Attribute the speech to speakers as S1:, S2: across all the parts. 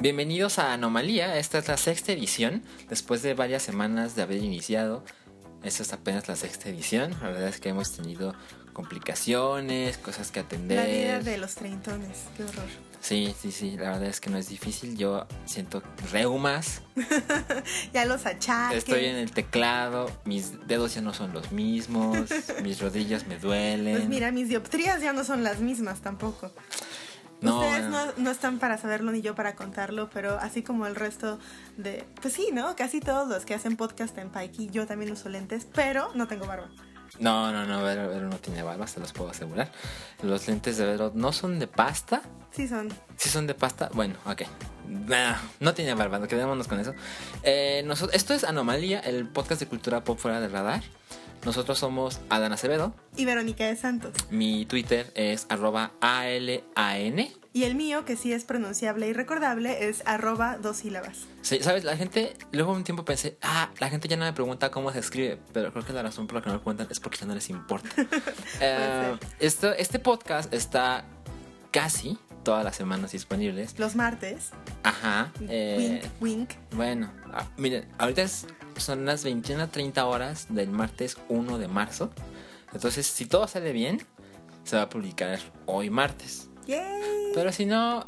S1: Bienvenidos a Anomalía, esta es la sexta edición, después de varias semanas de haber iniciado. Esta es apenas la sexta edición, la verdad es que hemos tenido complicaciones, cosas que atender.
S2: La vida de los treintones, qué horror.
S1: Sí, sí, sí, la verdad es que no es difícil, yo siento reumas,
S2: ya los achaques.
S1: estoy en el teclado, mis dedos ya no son los mismos, mis rodillas me duelen.
S2: Pues mira, mis dioptrías ya no son las mismas tampoco.
S1: No,
S2: Ustedes no, no están para saberlo ni yo para contarlo, pero así como el resto de... Pues sí, ¿no? Casi todos los que hacen podcast en Pikey, yo también uso lentes, pero no tengo barba.
S1: No, no, no, Vero, Vero no tiene barba, se los puedo asegurar. Los lentes de Vero no son de pasta.
S2: Sí son.
S1: Si son de pasta, bueno, ok. Nah, no tiene barba, quedémonos con eso. Eh, noso- esto es Anomalía, el podcast de cultura pop fuera del radar. Nosotros somos Adán Acevedo.
S2: Y Verónica de Santos.
S1: Mi Twitter es arroba ALAN.
S2: Y el mío, que sí es pronunciable y recordable, es arroba dos sílabas.
S1: Sí, ¿Sabes? La gente, luego un tiempo pensé, ah, la gente ya no me pregunta cómo se escribe, pero creo que la razón por la que no me preguntan es porque ya no les importa. Eh, esto, este podcast está casi todas las semanas disponibles.
S2: Los martes.
S1: Ajá. eh,
S2: wink, wink.
S1: bueno, ah, miren, ahorita es- son las 21.30 horas del martes 1 de marzo. Entonces, si todo sale bien, se va a publicar hoy martes.
S2: Yay.
S1: Pero si no,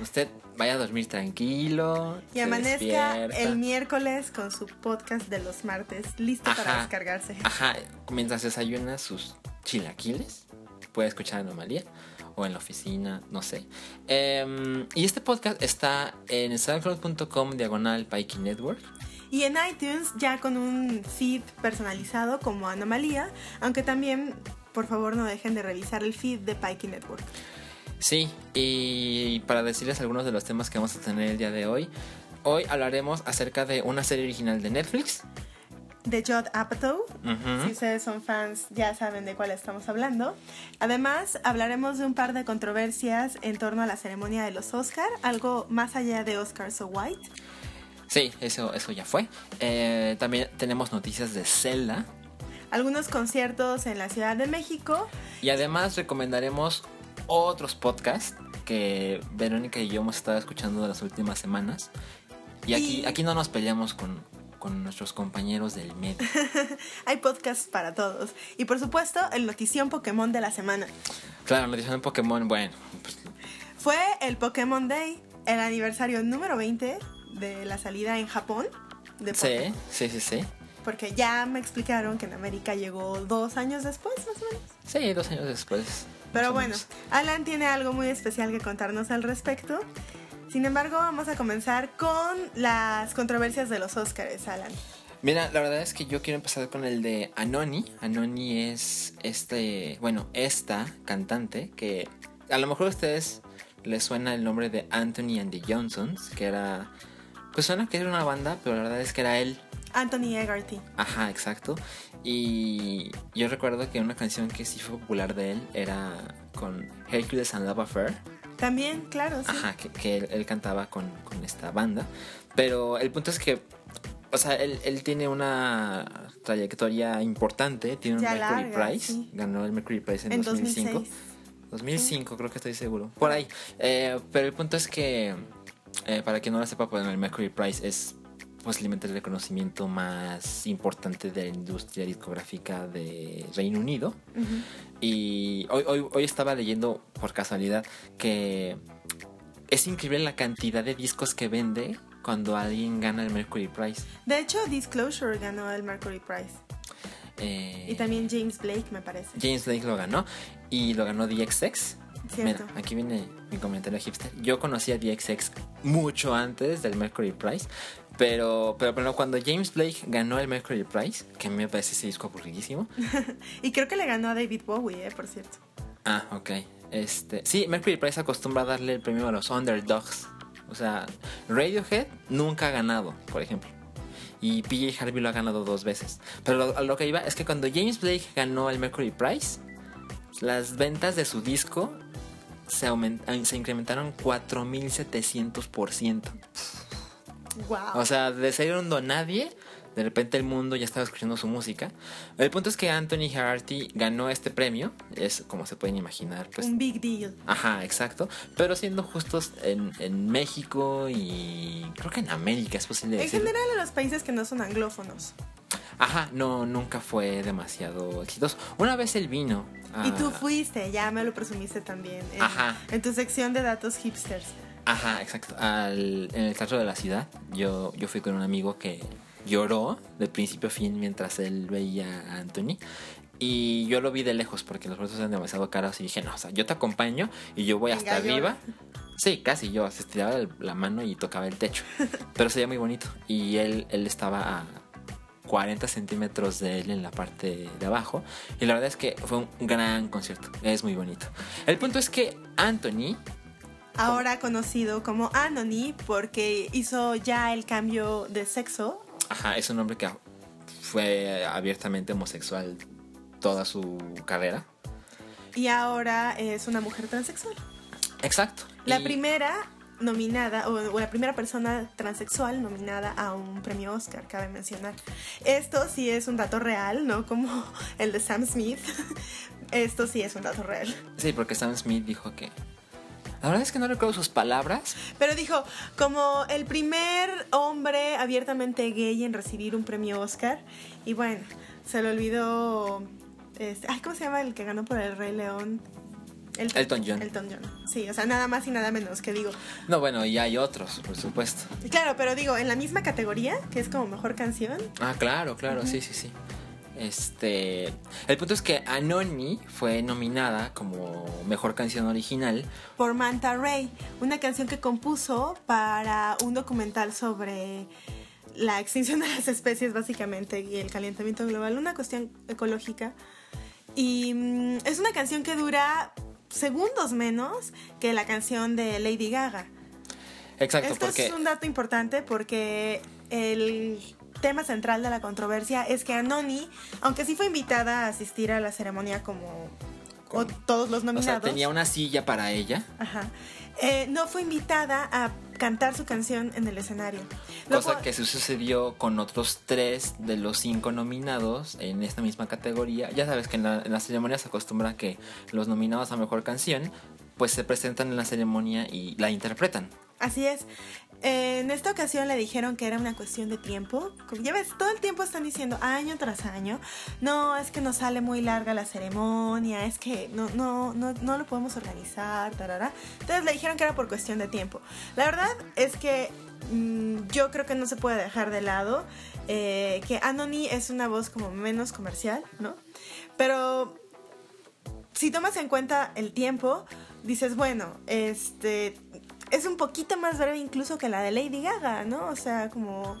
S1: usted vaya a dormir tranquilo.
S2: Y amanezca
S1: despierta.
S2: el miércoles con su podcast de los martes, listo para descargarse.
S1: Ajá, mientras desayuna sus chilaquiles, puede escuchar Anomalía o en la oficina, no sé. Em, y este podcast está en soundcloud.com diagonal Pikey Network.
S2: Y en iTunes ya con un feed personalizado como Anomalía, aunque también por favor no dejen de revisar el feed de Pikey Network.
S1: Sí, y para decirles algunos de los temas que vamos a tener el día de hoy, hoy hablaremos acerca de una serie original de Netflix.
S2: De Judd Apatow,
S1: Ujú.
S2: si ustedes son fans ya saben de cuál estamos hablando. Además hablaremos de un par de controversias en torno a la ceremonia de los Oscar, algo más allá de Oscar So White.
S1: Sí, eso, eso ya fue. Eh, también tenemos noticias de Zelda.
S2: Algunos conciertos en la Ciudad de México
S1: Y además recomendaremos otros podcasts que Verónica y yo hemos estado escuchando de las últimas semanas. Y aquí,
S2: Y-
S1: aquí no nos peleamos con, con nuestros compañeros del medio.
S2: Hay podcasts para todos. Y por supuesto, el notición Pokémon de la semana.
S1: Claro, noticia de Pokémon, bueno, pues,
S2: Fue el Pokémon Day, el aniversario número 20 de la salida en Japón de
S1: sí, sí, sí, sí.
S2: Porque ya me explicaron que en América llegó dos años después, más o menos.
S1: Sí, dos años después.
S2: Pero bueno. Alan tiene algo muy especial que contarnos al respecto. Sin embargo, vamos a comenzar con las controversias de los Oscars, Alan.
S1: Mira, la verdad es que yo quiero empezar con el de Anoni. Anoni es este, bueno, esta cantante que a lo mejor a ustedes les suena el nombre de Anthony and the Johnsons, que era, pues suena que era una banda, pero la verdad es que era él.
S2: Anthony Egarty.
S1: Ajá, exacto. Y yo recuerdo que una canción que sí fue popular de él era con Hercules and Love Affair.
S2: También, claro, sí.
S1: Ajá, que, que él, él cantaba con, con esta banda. Pero el punto es que, o sea, él, él tiene una trayectoria importante, tiene un Mercury
S2: larga,
S1: Prize,
S2: sí.
S1: ganó el Mercury Prize en,
S2: En
S1: 2005.
S2: 2006.
S1: 2005 creo que estoy seguro, por ahí. Eh, pero el punto es que, eh, para quien no lo sepa, pues el Mercury Prize es posiblemente el reconocimiento más importante de la industria discográfica de Reino Unido. Y hoy, hoy, hoy estaba leyendo por casualidad que es increíble la cantidad de discos que vende cuando alguien gana el Mercury Prize.
S2: De hecho, Disclosure ganó el Mercury Prize.
S1: Eh,
S2: Y también James Blake, me parece.
S1: James Blake lo ganó y lo ganó DXX.
S2: Cierto.
S1: Mira, aquí viene mi comentario hipster. Yo conocí a DXX mucho antes del Mercury Prize, pero, pero, pero cuando James Blake ganó el Mercury Prize, que me parece ese disco aburridísimo.
S2: Y creo que le ganó a David Bowie, eh, por cierto.
S1: Ah, ok. Este, sí, Mercury Prize acostumbra a darle el premio a los underdogs. O sea, Radiohead nunca ha ganado, por ejemplo. Y PJ Harvey lo ha ganado dos veces. Pero lo, lo que iba es que cuando James Blake ganó el Mercury Prize, las ventas de su disco se, aument- se incrementaron 4.700%.
S2: Wow.
S1: O sea, de ser un donadie, De repente el mundo ya estaba escuchando su música. El punto es que Anthony Harty ganó este premio. Es como se pueden imaginar. Pues,
S2: Un big deal.
S1: Ajá, exacto. Pero siendo justos en, en México y creo que en América es posible
S2: En general en los países que no son anglófonos.
S1: Ajá, no, nunca fue demasiado exitoso. Una vez él vino. a-
S2: Y tú fuiste, ya me lo presumiste también. En.
S1: Ajá.
S2: en tu sección de datos hipsters.
S1: Ajá, exacto. Al, en el teatro de la ciudad, yo, yo fui con un amigo que lloró de principio a fin mientras él veía a Anthony. Y yo lo vi de lejos porque los boletos eran demasiado caros y dije, no, o sea, yo te acompaño y yo voy hasta
S2: Venga,
S1: arriba. Sí, casi yo, se estiraba la mano y tocaba el techo. Pero se veía muy bonito. Y él, él estaba a 40 centímetros de él en la parte de abajo. Y la verdad es que fue un gran concierto. Es muy bonito. El punto es que Anthony
S2: Ahora conocido como Anony porque hizo ya el cambio de sexo.
S1: Ajá, es un hombre que fue abiertamente homosexual toda su carrera.
S2: Y ahora es una mujer transexual.
S1: Exacto.
S2: La
S1: Y-
S2: primera nominada, o, o la primera persona transexual nominada a un premio Oscar, cabe mencionar. Esto sí es un dato real, no como el de Sam Smith. Esto sí es un dato real.
S1: Sí, porque Sam Smith dijo que... La verdad es que no recuerdo sus palabras.
S2: Pero dijo, como el primer hombre abiertamente gay en recibir un premio Oscar. Y bueno, se le olvidó. Este, ay, ¿cómo se llama el que ganó por el Rey León?
S1: Elton John.
S2: Elton John. Sí, o sea, nada más y nada menos que digo.
S1: No, bueno, y hay otros, por supuesto.
S2: Claro, pero digo, en la misma categoría, que es como mejor canción.
S1: Ah, claro, claro, sí, sí, sí. Este, el punto es que Anony fue nominada como mejor canción original.
S2: por Manta Ray, una canción que compuso para un documental sobre la extinción de las especies básicamente y el calentamiento global, una cuestión ecológica. Y mm, es una canción que dura segundos menos que la canción de Lady Gaga.
S1: Exacto,
S2: Esto
S1: porque
S2: es un dato importante porque el tema central de la controversia es que Anoni, aunque sí fue invitada a asistir a la ceremonia como, todos los
S1: o sea,
S2: nominados,
S1: tenía una silla para ella,
S2: Ajá. Eh, no fue invitada a cantar su canción en el escenario. Lo
S1: cosa que se sucedió con otros tres de los cinco nominados en esta misma categoría. Ya sabes que en, la- en ceremonias se acostumbra que los nominados a mejor canción pues se presentan en la ceremonia y la interpretan.
S2: Así es. En esta ocasión le dijeron que era una cuestión de tiempo. Ya ves, todo el tiempo están diciendo año tras año. No, es que nos sale muy larga la ceremonia, es que no, no, no, no lo podemos organizar, tarara. Entonces le dijeron que era por cuestión de tiempo. La verdad es que mm, yo creo que no se puede dejar de lado eh, que Anony es una voz como menos comercial, ¿no? Pero si tomas en cuenta el tiempo, dices, bueno, este es un poquito más breve incluso que la de Lady Gaga, ¿no? O sea, como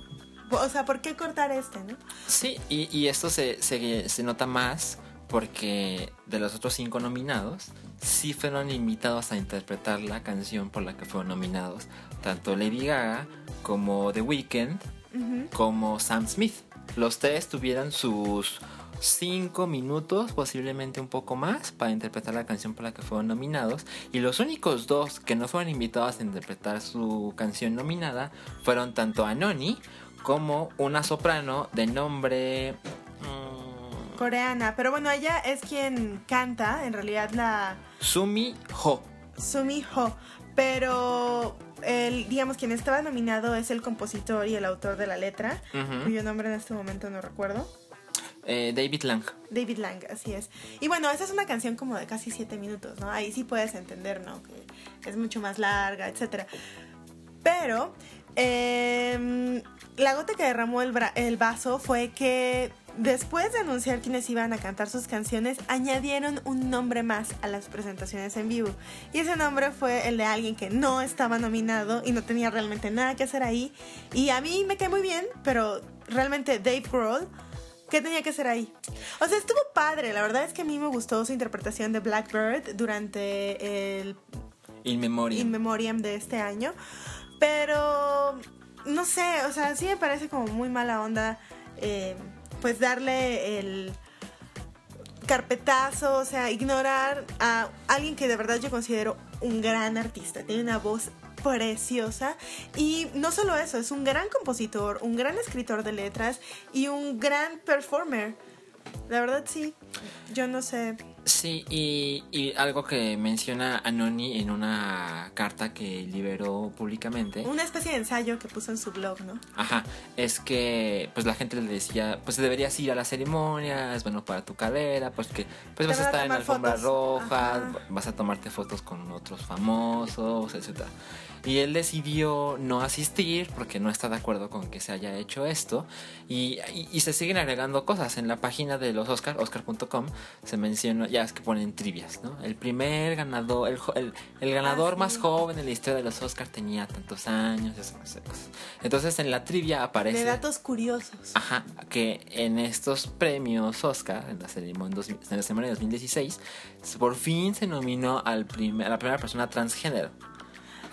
S2: o sea, ¿por qué cortar este, no?
S1: Sí, y, y esto se, se, se nota más porque de los otros cinco nominados, sí fueron invitados a interpretar la canción por la que fueron nominados, tanto Lady Gaga como The Weeknd, como Sam Smith. Los tres tuvieron sus cinco minutos, posiblemente un poco más, para interpretar la canción por la que fueron nominados. Y los únicos dos que no fueron invitados a interpretar su canción nominada fueron tanto Anoni como una soprano de nombre... mm,
S2: Coreana, pero bueno, ella es quien canta, en realidad la
S1: Sumi Ho.
S2: Sumi Ho, pero el, digamos, quien estaba nominado es el compositor y el autor de la letra, cuyo nombre en este momento no recuerdo.
S1: Eh, David Lang.
S2: David Lang, así es. Y bueno, esa es una canción como de casi siete minutos, ¿no? Ahí sí puedes entender, ¿no? Que es mucho más larga, etcétera. Pero em, la gota que derramó el, el vaso fue que después de anunciar quiénes iban a cantar sus canciones, añadieron un nombre más a las presentaciones en vivo. Y ese nombre fue el de alguien que no estaba nominado y no tenía realmente nada que hacer ahí. Y a mí me cae muy bien, pero realmente Dave Grohl ¿Qué tenía que hacer ahí? O sea, estuvo padre. La verdad es que a mí me gustó su interpretación de Blackbird durante el
S1: In Memoriam.
S2: In Memoriam de este año. Pero, no sé, o sea, sí me parece como muy mala onda, eh, pues darle el carpetazo, o sea, ignorar a alguien que de verdad yo considero un gran artista. Tiene una voz preciosa. Y no solo eso, es un gran compositor, un gran escritor de letras y un gran performer. La verdad sí, yo no sé.
S1: Sí, y, y algo que menciona Anoni en una carta que liberó públicamente.
S2: Una especie de ensayo que puso en su blog, ¿no?
S1: Ajá, es que pues la gente le decía, pues deberías ir a la ceremonia, es bueno para tu carrera, pues que pues
S2: Te
S1: vas a estar en la
S2: tomar
S1: alfombra
S2: fotos.
S1: roja,
S2: Ajá.
S1: vas a tomarte fotos con otros famosos, etcétera. Y él decidió no asistir porque no está de acuerdo con que se haya hecho esto. Y, y- y se siguen agregando cosas. En la página de los Oscar, oscar.com, se menciona, ya es que ponen trivias, ¿no? El primer ganador, el, el, el ganador
S2: Ah, sí.
S1: más joven en la historia de los Oscars tenía tantos años, esas cosas. Entonces en la trivia aparece...
S2: De datos curiosos.
S1: Ajá, que en estos premios Oscar, en la ceremonia, en la ceremonia de 2016, por fin se nominó al primer, a la primera persona transgénero.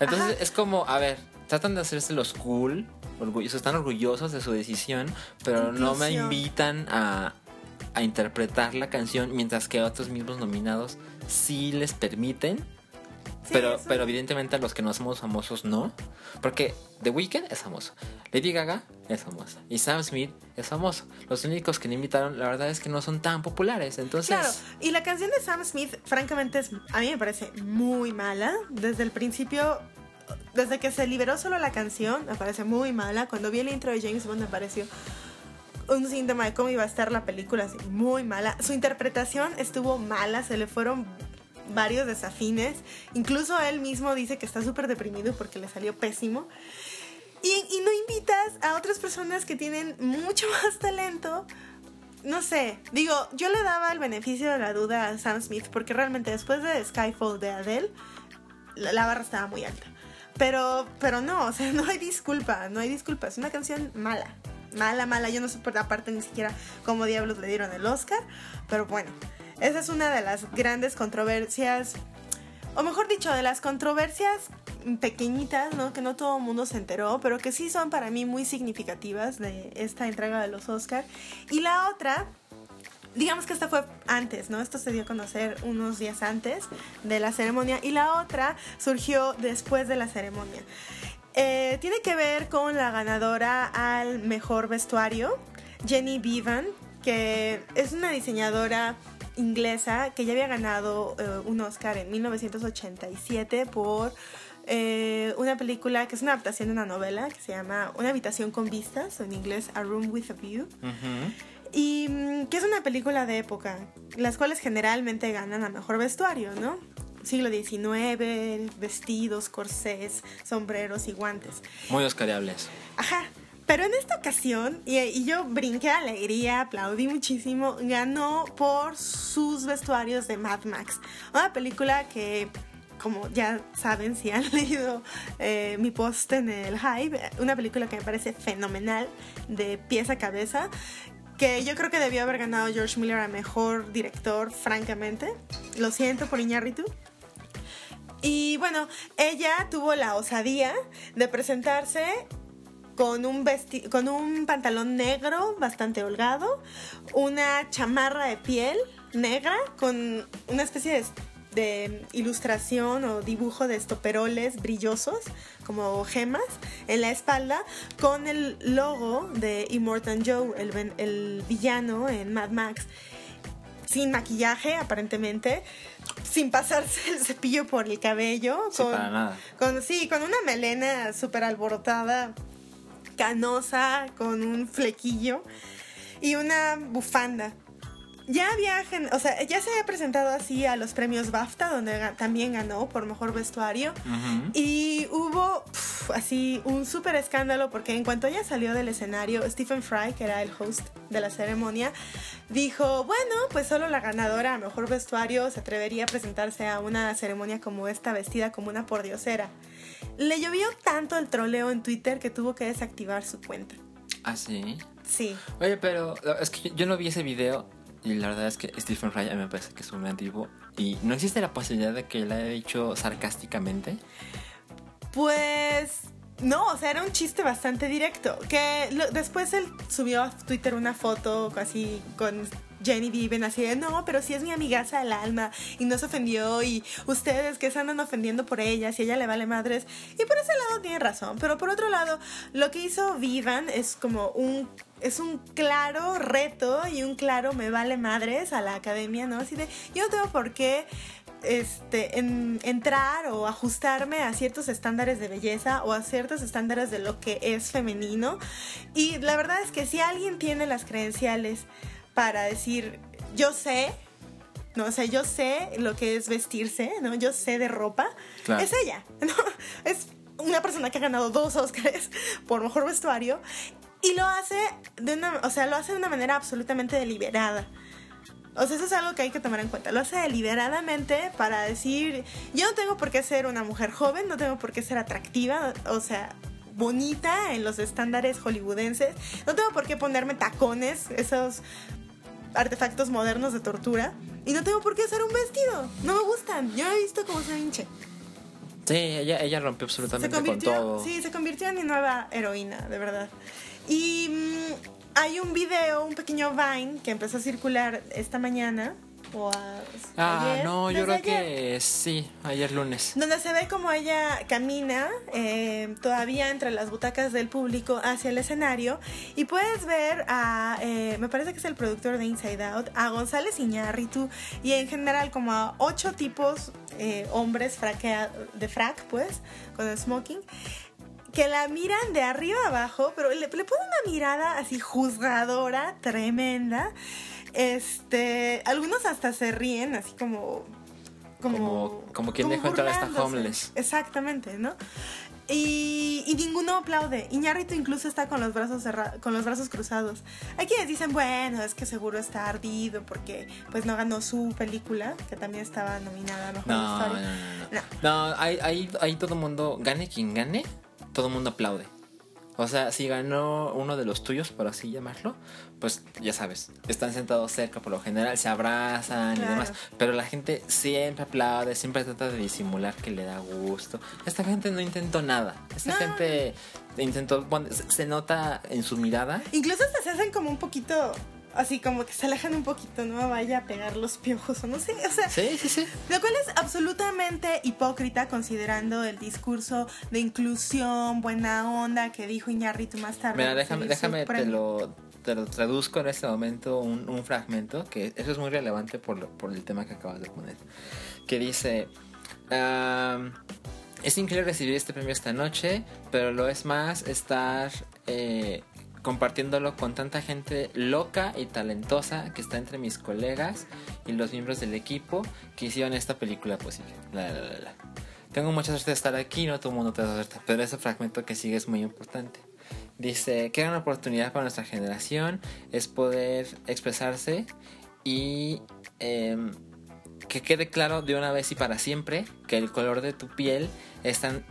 S1: Entonces
S2: Ajá.
S1: es como, a ver, tratan de hacerse los cool, orgullosos, están orgullosos de su decisión, pero no me invitan a, a interpretar la canción, mientras que a otros mismos nominados sí les permiten.
S2: Sí,
S1: pero,
S2: eso-
S1: pero evidentemente a los que no somos famosos no. Porque The Weeknd es famoso. Lady Gaga es famosa. Y Sam Smith es famoso. Los únicos que no invitaron, la verdad es que no son tan populares. Entonces,
S2: Claro, y la canción de Sam Smith, francamente, es, a mí me parece muy mala. Desde el principio, desde que se liberó solo la canción, me parece muy mala. Cuando vi el intro de James Bond, me pareció un síntoma de cómo iba a estar la película, así, muy mala. Su interpretación estuvo mala, se le fueron varios desafines. Incluso él mismo dice que está súper deprimido porque le salió pésimo. Y, no invitas a otras personas que tienen mucho más talento. No sé, digo, yo le daba el beneficio de la duda a Sam Smith porque realmente después de Skyfall de Adele, la, barra estaba muy alta. Pero, pero no, o sea, no hay disculpa, no hay disculpa. Es una canción mala, mala, mala. Yo no sé por aparte ni siquiera cómo diablos le dieron el Oscar, pero bueno, esa es una de las grandes controversias o mejor dicho, de las controversias pequeñitas, ¿no? Que no todo el mundo se enteró, pero que sí son para mí muy significativas de esta entrega de los Oscar. Y la otra, digamos que esta fue antes, ¿no? Esto se dio a conocer unos días antes de la ceremonia y la otra surgió después de la ceremonia. Eh, tiene que ver con la ganadora al mejor vestuario, Jenny Bevan, que es una diseñadora inglesa que ya había ganado eh, un Oscar en 1987 por eh, una película que es una adaptación de una novela que se llama Una habitación con vistas, o en inglés A Room with a View. Y mm, que es una película de época, las cuales generalmente ganan a mejor vestuario, ¿no? Siglo XIX, vestidos, corsés, sombreros y guantes.
S1: muy oscariables.
S2: Ajá. Pero en esta ocasión, y, yo brinqué de alegría, aplaudí muchísimo, ganó por sus vestuarios de Mad Max. Una película que, como ya saben, si han leído eh, mi post en el Hype, una película que me parece fenomenal, de pies a cabeza, que yo creo que debió haber ganado George Miller a mejor director, francamente. Lo siento por Iñárritu. Y bueno, ella tuvo la osadía de presentarse con un, vesti con un pantalón negro bastante holgado, una chamarra de piel negra con una especie de, de ilustración o dibujo de estoperoles brillosos como gemas en la espalda con el logo de Immortan Joe, el, el villano en Mad Max sin maquillaje aparentemente, sin pasarse el cepillo por el cabello,
S1: Sí,
S2: con,
S1: para nada.
S2: con sí, con una melena súper alborotada, canosa, con un flequillo y una bufanda. Ya había, o sea, ya se había presentado así a los premios BAFTA, donde también ganó por mejor vestuario. Y hubo pf, así un súper escándalo porque en cuanto ella salió del escenario, Stephen Fry, que era el host de la ceremonia, dijo, bueno, pues solo la ganadora a mejor vestuario se atrevería a presentarse a una ceremonia como esta vestida como una pordiosera. Le llovió tanto el troleo en Twitter que tuvo que desactivar su cuenta.
S1: Ah, sí.
S2: Sí.
S1: Oye, pero es que yo- no vi ese video y la verdad es que Stephen Fry a mí me parece que es un gran tipo y no existe la posibilidad de que lo haya dicho sarcásticamente.
S2: Pues no, o sea, era un chiste bastante directo. Que lo- después él subió a Twitter una foto así con Jenny viven así de, no, pero si es mi amigaza del alma y no se ofendió y ustedes que se andan ofendiendo por ella, si ella le vale madres. Y por ese lado tiene razón, pero por otro lado, lo que hizo Vivan es como un es un claro reto y un claro me vale madres a la academia, ¿no? Así de, yo no tengo por qué este, en, entrar o ajustarme a ciertos estándares de belleza o a ciertos estándares de lo que es femenino. Y la verdad es que si alguien tiene las credenciales para decir, yo sé, no, o sea, yo sé lo que es vestirse, ¿no? Yo sé de ropa,
S1: Claro.
S2: es ella, ¿no? Es una persona que ha ganado dos Oscars por mejor vestuario y lo hace de una, o sea, lo hace de una manera absolutamente deliberada. O sea, eso es algo que hay que tomar en cuenta. Lo hace deliberadamente para decir, yo no tengo por qué ser una mujer joven, no tengo por qué ser atractiva, o sea, bonita en los estándares hollywoodenses, no tengo por qué ponerme tacones, esos artefactos modernos de tortura, y no tengo por qué hacer un vestido. No me gustan. Yo he visto cómo se hinche.
S1: Sí, ella, ella rompió
S2: Se
S1: absolutamente con todo.
S2: sí, se convirtió en mi nueva heroína, de verdad. Y mm, hay un video, un pequeño Vine que empezó a circular esta mañana. O a-
S1: Ah,
S2: ayer,
S1: no, yo creo
S2: ayer,
S1: que sí, ayer lunes.
S2: Donde se ve como ella camina eh, todavía entre las butacas del público hacia el escenario. Y puedes ver a, eh, me parece que es el productor de Inside Out, a González Iñárritu y en general como a ocho tipos eh, hombres fraquea- de frac, pues, con el smoking. Que la miran de arriba abajo, pero le, le ponen una mirada así juzgadora, tremenda. Este, algunos hasta se ríen, así como como,
S1: Como- como quien dejó entrar a esta homeless.
S2: Exactamente, ¿no? Y, y ninguno aplaude. Iñárritu incluso está con los brazos con los brazos cruzados. Hay quienes dicen, bueno, es que seguro está ardido porque pues no ganó su película, que también estaba nominada a mejor
S1: No, no,
S2: historia.
S1: no, no. No, ahí, ahí, ahí todo el mundo, gane quien gane, todo el mundo aplaude. O sea, si ganó uno de los tuyos, por así llamarlo, pues ya sabes, están sentados cerca por lo general, se abrazan
S2: Claro.
S1: y demás. Pero la gente siempre aplaude, siempre trata de disimular que le da gusto. Esta gente no intentó nada. Esta
S2: No.
S1: gente intentó, se nota en su mirada.
S2: Incluso se hacen como un poquito, así como que se alejan un poquito, no vaya a pegar los piojos o no sé, o sea,
S1: Sí, sí, sí.
S2: Lo cual es absolutamente hipócrita considerando el discurso de inclusión, buena onda que dijo Iñárritu más tarde.
S1: Mira, déjame, déjame te lo, te lo traduzco en este momento un, un fragmento, que eso es muy relevante por, lo- por el tema que acabas de poner. Que dice, "Am, es increíble recibir este premio esta noche, pero lo es más estar eh, compartiéndolo con tanta gente loca y talentosa que está entre mis colegas y los miembros del equipo que hicieron esta película posible. La, la, la. Tengo mucha suerte de estar aquí, no todo el mundo te da suerte, pero ese fragmento que sigue es muy importante. Dice, qué gran oportunidad para nuestra generación es poder expresarse y em, que quede claro de una vez y para siempre que el color de tu piel es tan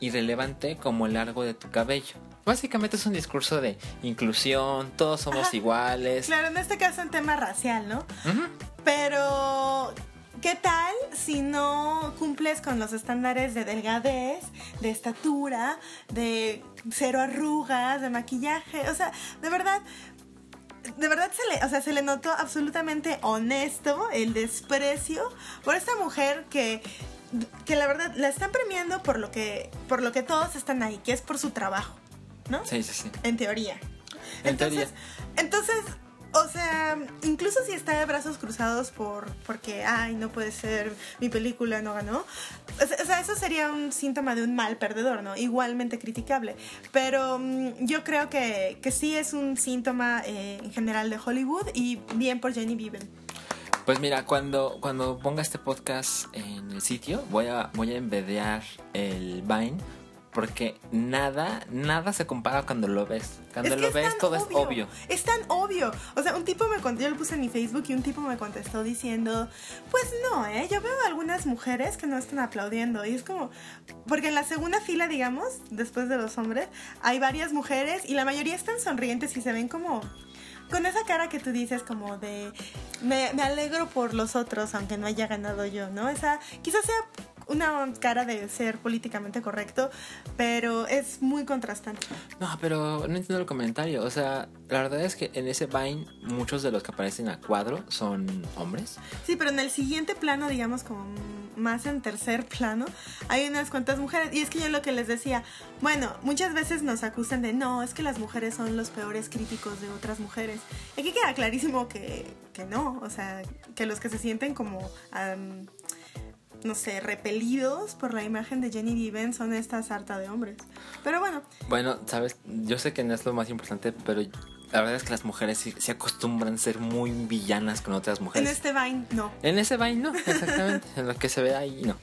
S1: irrelevante como el largo de tu cabello. Básicamente es un discurso de inclusión, todos somos
S2: Ajá.
S1: iguales.
S2: Claro, en este caso en tema racial, ¿no? Pero, ¿qué tal si no cumples con los estándares de delgadez, de estatura, de cero arrugas, de maquillaje? O sea, de verdad, de verdad se le, o sea, se le notó absolutamente honesto el desprecio por esta mujer que que la verdad la están premiando por lo que por lo que todos están ahí, que es por su trabajo, ¿no?
S1: Sí, sí, sí.
S2: En teoría.
S1: En
S2: entonces, entonces, o sea, incluso si está de brazos cruzados por porque ay, no puede ser, mi película no ganó. O sea, eso sería un síntoma de un mal perdedor, ¿no? Igualmente criticable. Pero mm, yo creo que, que sí es un síntoma eh, en general de Hollywood y bien por Jenny Viven.
S1: Pues mira, cuando, cuando ponga este podcast en el sitio, voy a, voy a embedear el Vine. Porque nada, nada se compara cuando lo ves. Cuando
S2: Es que
S1: lo
S2: es
S1: ves todo es obvio.
S2: Es tan obvio. O sea, un tipo me contestó, yo lo puse en mi Facebook y un tipo me contestó diciendo, pues no, ¿eh? Yo veo algunas mujeres que no están aplaudiendo. Y es como, porque en la segunda fila, digamos, después de los hombres, hay varias mujeres y la mayoría están sonrientes y se ven como... Con esa cara que tú dices como de me, me alegro por los otros aunque no haya ganado yo, ¿no? Esa quizás sea una cara de ser políticamente correcto, pero es muy contrastante.
S1: No, pero no entiendo el comentario. O sea, la verdad es que en ese Vine muchos de los que aparecen a cuadro son hombres.
S2: Sí, pero en el siguiente plano, digamos como más en tercer plano, hay unas cuantas mujeres. Y es que yo lo que les decía, bueno, muchas veces nos acusan de no, es que las mujeres son los peores críticos de otras mujeres. Aquí queda clarísimo que, que no, o sea, que los que se sienten como... no sé, repelidos por la imagen de Jenny Diven son esta sarta de hombres. Pero bueno,
S1: Bueno, sabes, yo sé que no es lo más importante, pero la verdad es que las mujeres sí- se acostumbran a ser muy villanas con otras
S2: en
S1: mujeres.
S2: este Vine no.
S1: En ese Vine no, exactamente. en lo que se ve ahí no.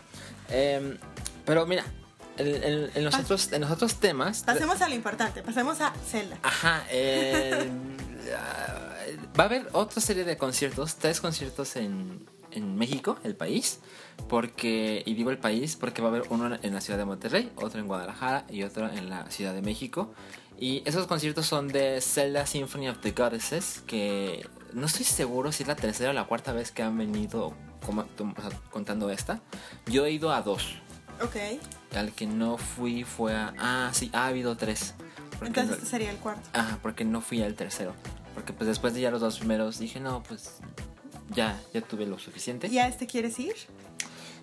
S1: Em, pero mira, en, en- en los
S2: Pas-
S1: otros, en los otros temas.
S2: Pasemos a lo importante, pasemos a Zelda.
S1: Ajá. eh, ah, va a haber otra serie de conciertos, tres conciertos en, en México, el país. Porque, y digo el país porque va a haber uno en la ciudad de Monterrey, otro en Guadalajara y otro en la ciudad de México. Y esos conciertos son de Zelda Symphony of the Goddesses, que no estoy seguro si es la tercera o la cuarta vez que han venido contando esta. Yo he ido a dos.
S2: Ok,
S1: Al que no fui fue a... Ah, sí, ha habido tres.
S2: Entonces
S1: no-
S2: este sería el cuarto.
S1: Ajá, porque no fui al tercero. Porque pues después de ya los dos primeros dije, no, pues ya, ya tuve lo suficiente.
S2: ¿Y a este quieres ir?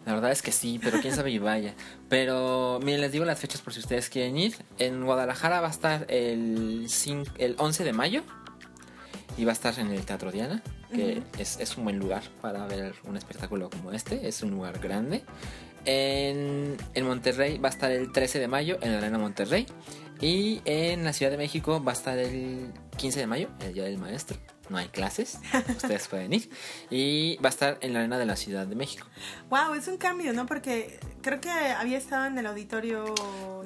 S1: La verdad es que sí, pero quién sabe y vaya. Pero miren, les digo las fechas por si ustedes quieren ir. En Guadalajara va a estar el, cin- el 11 de mayo. Y va a estar en el Teatro Diana, que
S2: Ujú.
S1: es, es un buen lugar para ver un espectáculo como este. Es un lugar grande. En, en Monterrey va a estar el 13 de mayo en la Arena Monterrey. Y en la Ciudad de México va a estar el 15 de mayo, el Día del Maestro. No hay clases, ustedes pueden ir. Y va a estar en la Arena de la Ciudad de México.
S2: Wow, es un cambio, ¿no? Porque creo que había estado en el Auditorio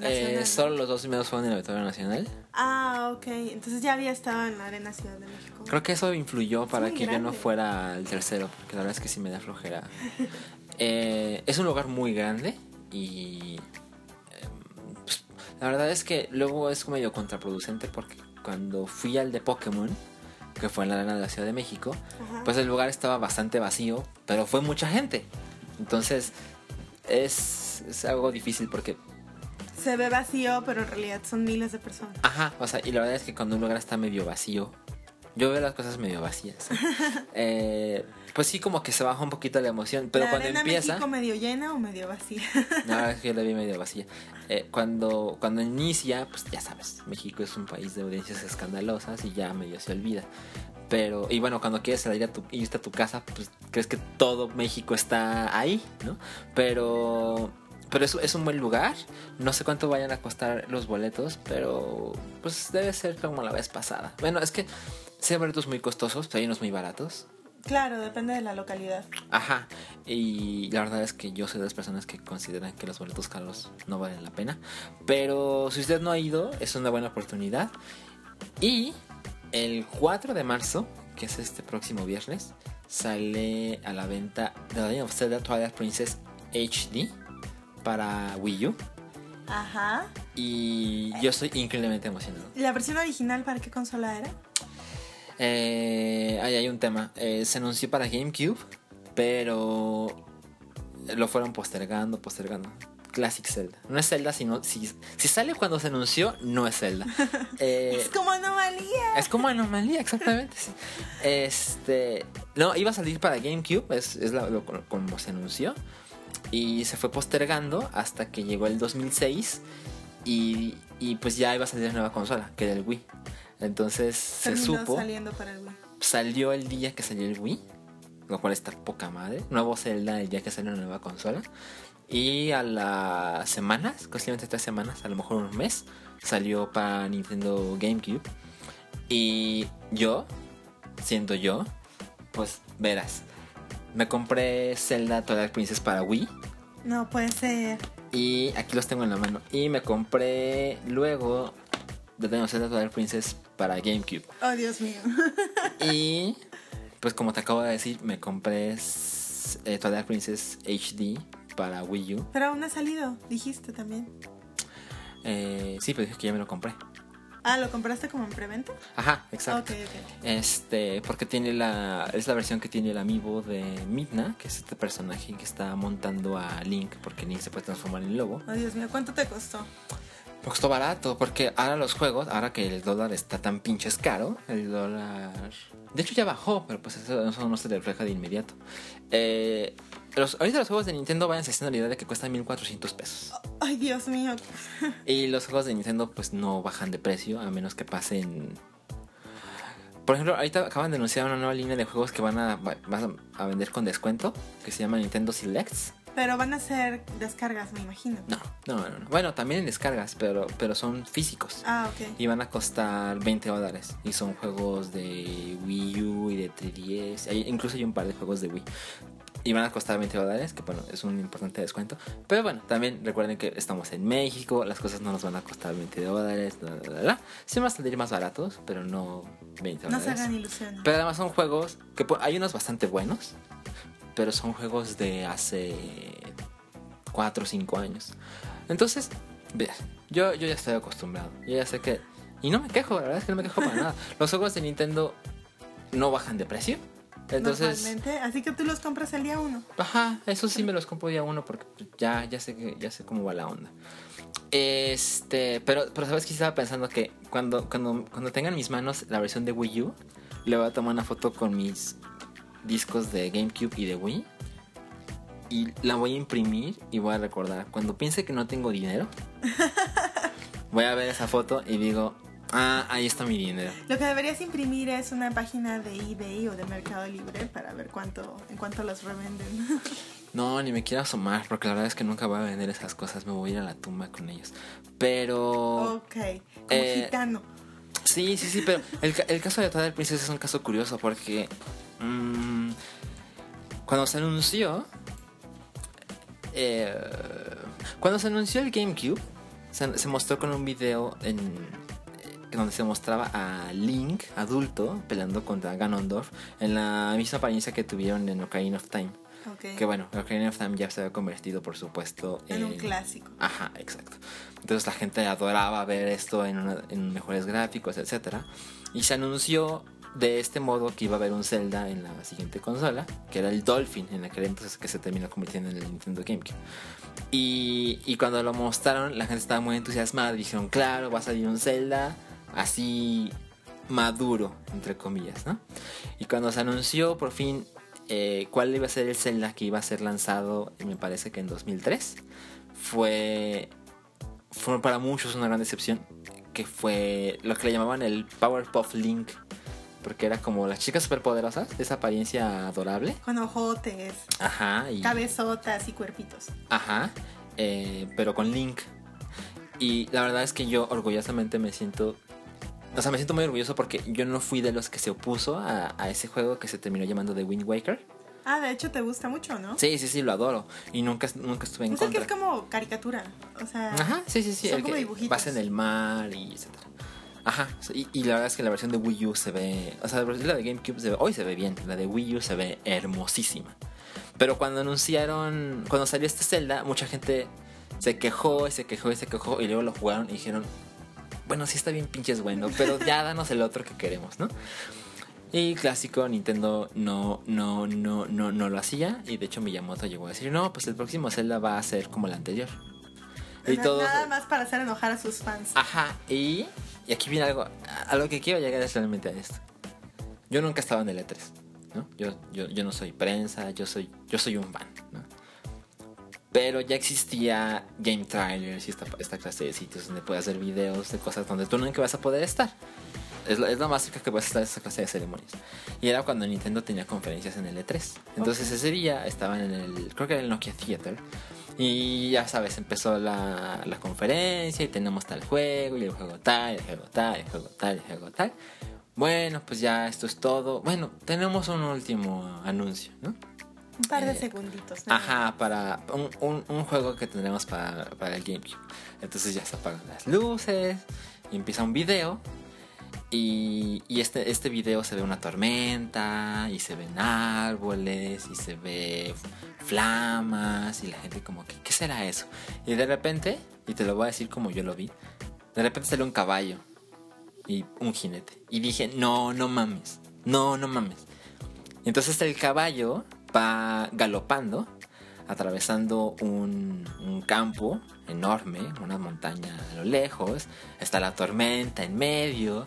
S2: Nacional.
S1: Eh, solo los dos primeros fueron en el Auditorio Nacional.
S2: Ah, ok. Entonces ya había estado en la Arena Ciudad de México.
S1: Creo que eso influyó para que yo no
S2: grande.
S1: fuera al tercero, porque la verdad es que sí me da flojera. Eh, es un lugar muy grande y eh, pues, la verdad es que luego es medio contraproducente porque cuando fui al de Pokémon, que fue en la arena de la Ciudad de México,
S2: Ajá.
S1: pues el lugar estaba bastante vacío, pero fue mucha gente. Entonces es, es algo difícil porque
S2: Se ve vacío, pero en realidad son miles de personas.
S1: Ajá, o sea, y la verdad es que cuando un lugar está medio vacío, yo veo las cosas medio vacías. eh, pues sí, como que se baja un poquito la emoción, pero
S2: ¿La
S1: cuando
S2: Arena
S1: empieza,
S2: México medio llena o medio vacía?
S1: verdad es que yo la vi medio vacía. Eh, cuando, cuando inicia, pues ya sabes, México es un país de audiencias escandalosas y ya medio se olvida. Pero, y bueno, cuando quieres salir a tu, irte a tu casa, pues crees que todo México está ahí, ¿no? Pero, pero es, es un buen lugar. No sé cuánto vayan a costar los boletos, pero pues debe ser como la vez pasada. Bueno, es que sí hay boletos muy costosos, pero hay unos muy baratos.
S2: claro, depende de la localidad.
S1: Ajá, y la verdad es que yo soy de las personas que consideran que los boletos caros no valen la pena. Pero si usted no ha ido, es una buena oportunidad. Y el 4 de marzo, que es este próximo viernes, sale a la venta The Legend of Zelda Twilight Princess HD para Wii U.
S2: Ajá.
S1: Y yo estoy increíblemente emocionado.
S2: ¿La versión original para qué consola era?
S1: Eh, ahí hay un tema. Eh, se anunció para GameCube, pero lo fueron postergando, postergando. Classic Zelda. No es Zelda, sino si, si sale cuando se anunció, no es Zelda. Eh,
S2: es como anomalía.
S1: es como anomalía, exactamente. sí. Este, no, iba a salir para GameCube, es, es la- lo- como se anunció. Y se fue postergando hasta que llegó el 2006 y, y pues ya iba a salir la nueva consola, que era el Wii. Entonces se supo
S2: saliendo para el Wii.
S1: salió el día que salió el Wii, lo cual está poca madre. Nuevo Zelda el día que salió la nueva consola. Y a las semanas, posiblemente tres semanas, a lo mejor un mes, salió para Nintendo GameCube. Y yo, siendo yo, pues verás, me compré Zelda Twilight Princess para Wii.
S2: No puede ser.
S1: Y aquí los tengo en la mano. Y me compré luego The Legend of Zelda Twilight Princess para GameCube.
S2: Oh, Dios mío.
S1: Y pues como te acabo de decir, me compré eh, Twilight Princess HD para Wii U.
S2: Pero aún no ha salido, dijiste también.
S1: Eh, sí, pero dije que ya me lo compré.
S2: Ah, ¿lo compraste como en preventa?
S1: Ajá, exacto.
S2: Ok, ok.
S1: Este, porque tiene la. Es la versión que tiene el amiibo de Midna, que es este personaje que está montando a Link, porque Link se puede transformar en lobo.
S2: Oh, Dios mío, ¿cuánto te costó?
S1: Me costó barato, porque ahora los juegos, ahora que el dólar está tan pinches caro, el dólar. De hecho ya bajó, pero pues eso, eso no se refleja de inmediato. Eh, los, ahorita los juegos de Nintendo vayan haciendo la idea de que cuestan 1400 pesos.
S2: Ay, Dios mío.
S1: Y los juegos de Nintendo pues no bajan de precio a menos que pasen... Por ejemplo, ahorita acaban de anunciar una nueva línea de juegos que van a, van a vender con descuento, que se llama Nintendo Selects.
S2: Pero van a ser descargas, me imagino.
S1: No, no, no, no. Bueno, también en descargas, pero, pero son físicos.
S2: Ah, ok.
S1: Y van a costar 20 dólares. Y son juegos de Wii U y de 3DS. Hay- incluso hay un par de juegos de Wii. Y van a costar 20 dólares, que bueno, es un importante descuento. Pero bueno, también recuerden que estamos en México, las cosas no nos van a costar 20 dólares. bla, bla, bla. Sí van a salir más baratos, pero no 20
S2: No se
S1: dólares.
S2: hagan ilusiones.
S1: Pero además son juegos que po- hay unos bastante buenos, pero son juegos de hace 4 o 5 años. Entonces, yo, yo ya estoy acostumbrado. Yo ya sé que... Y no me quejo, la verdad es que no me quejo para nada. Los juegos de Nintendo no bajan de precio. Entonces,
S2: Normalmente. Así que tú los compras el día uno.
S1: ajá, eso sí me los compro día uno porque ya, ya sé que ya sé cómo va la onda. Este, pero, pero sabes que estaba pensando que cuando, cuando, cuando tenga en mis manos la versión de Wii U, le voy a tomar una foto con mis discos de GameCube y de Wii. Y la voy a imprimir y voy a recordar. Cuando piense que no tengo dinero, voy a ver esa foto y digo, ah, ahí está mi dinero.
S2: Lo que deberías imprimir es una página de eBay o de Mercado Libre para ver cuánto, en cuánto los revenden.
S1: No, ni me quiero asomar, porque la verdad es que nunca voy a vender esas cosas. Me voy a ir a la tumba con ellos. Pero.
S2: ok. Como
S1: Eh,
S2: gitano.
S1: Sí, sí, sí, pero el, ca- el caso de Twilight Princess es un caso curioso porque. Mm, cuando se anunció. eh, cuando se anunció el GameCube, se, se mostró con un video en. donde se mostraba a Link, adulto, peleando contra Ganondorf en la misma apariencia que tuvieron en Ocarina of Time. Que bueno, Ocarina of Time ya se había convertido, por supuesto,
S2: en un clásico.
S1: Ajá, exacto. Entonces la gente adoraba ver esto en, una- en mejores gráficos, etcétera. Y se anunció de este modo que iba a haber un Zelda en la siguiente consola, que era el Dolphin, en aquel entonces que se terminó convirtiendo en el Nintendo GameCube. Y, y cuando lo mostraron, la gente estaba muy entusiasmada. Dijeron, claro, va a salir un Zelda así maduro, entre comillas, ¿no? Y cuando se anunció por fin eh, cuál iba a ser el Zelda que iba a ser lanzado, me parece que en 2003, fue, fue para muchos una gran decepción, que fue lo que le llamaban el Powerpuff Link, porque era como las chicas superpoderosas, de esa apariencia adorable.
S2: Con ojotes,
S1: Ajá, y...
S2: cabezotas y cuerpitos.
S1: Ajá, eh, pero con Link. Y la verdad es que yo orgullosamente me siento... O sea, me siento muy orgulloso porque yo no fui de los que se opuso a, a ese juego que se terminó llamando The Wind Waker.
S2: Ah, de hecho te gusta mucho, ¿no?
S1: Sí, sí, sí, lo adoro. Y nunca, nunca estuve en
S2: el que
S1: contra.
S2: es como caricatura. O sea,
S1: Ajá, sí, sí, sí.
S2: son
S1: el
S2: como
S1: que
S2: dibujitos.
S1: pasa en el mar y etcétera. Ajá, y, y la verdad es que la versión de Wii U se ve... O sea, la de GameCube se ve, hoy se ve bien. La de Wii U se ve hermosísima. Pero cuando anunciaron... Cuando salió este Zelda, mucha gente se quejó y se quejó y se quejó. Y luego lo jugaron y dijeron... Bueno, sí está bien pinches bueno, pero ya danos el otro que queremos, ¿no? Y clásico, Nintendo no, no, no, no, no lo hacía. Y de hecho Miyamoto llegó a decir, no, pues el próximo Zelda va a ser como el anterior. Y todos...
S2: Nada más para hacer enojar a sus fans.
S1: Ajá, y, y aquí viene algo. A lo que quiero llegar es realmente a esto. Yo nunca estaba en el E3, ¿no? Yo, yo, yo no soy prensa, yo soy, yo soy un fan, ¿no? Pero ya existía Game Trailers y esta, esta clase de sitios donde puedes hacer videos de cosas donde tú nunca vas a poder estar. Es lo, es lo más cerca que puedes estar de esa clase de ceremonias. Y era cuando Nintendo tenía conferencias en el E3. Entonces ese día estaban en el, creo que era el Nokia Theater. Y ya sabes, empezó la, la conferencia y tenemos tal juego y el juego tal, el juego tal, el juego tal, el juego tal. Bueno, pues ya esto es todo. Bueno, tenemos un último anuncio, ¿no?
S2: Un par de
S1: eh,
S2: segunditos. ¿no?
S1: Ajá, para un, un- un juego que tendremos para, para el GameCube. Entonces ya se apagan las luces y empieza un video. Y, este, este video se ve una tormenta y se ven árboles y se ve flamas y la gente como que, ¿qué será eso? Y de repente, y te lo voy a decir como yo lo vi, de repente sale un caballo y un jinete. Y dije, no, no mames, no, no mames. Y entonces el caballo va galopando, atravesando un campo enorme, una montaña a lo lejos, está la tormenta en medio,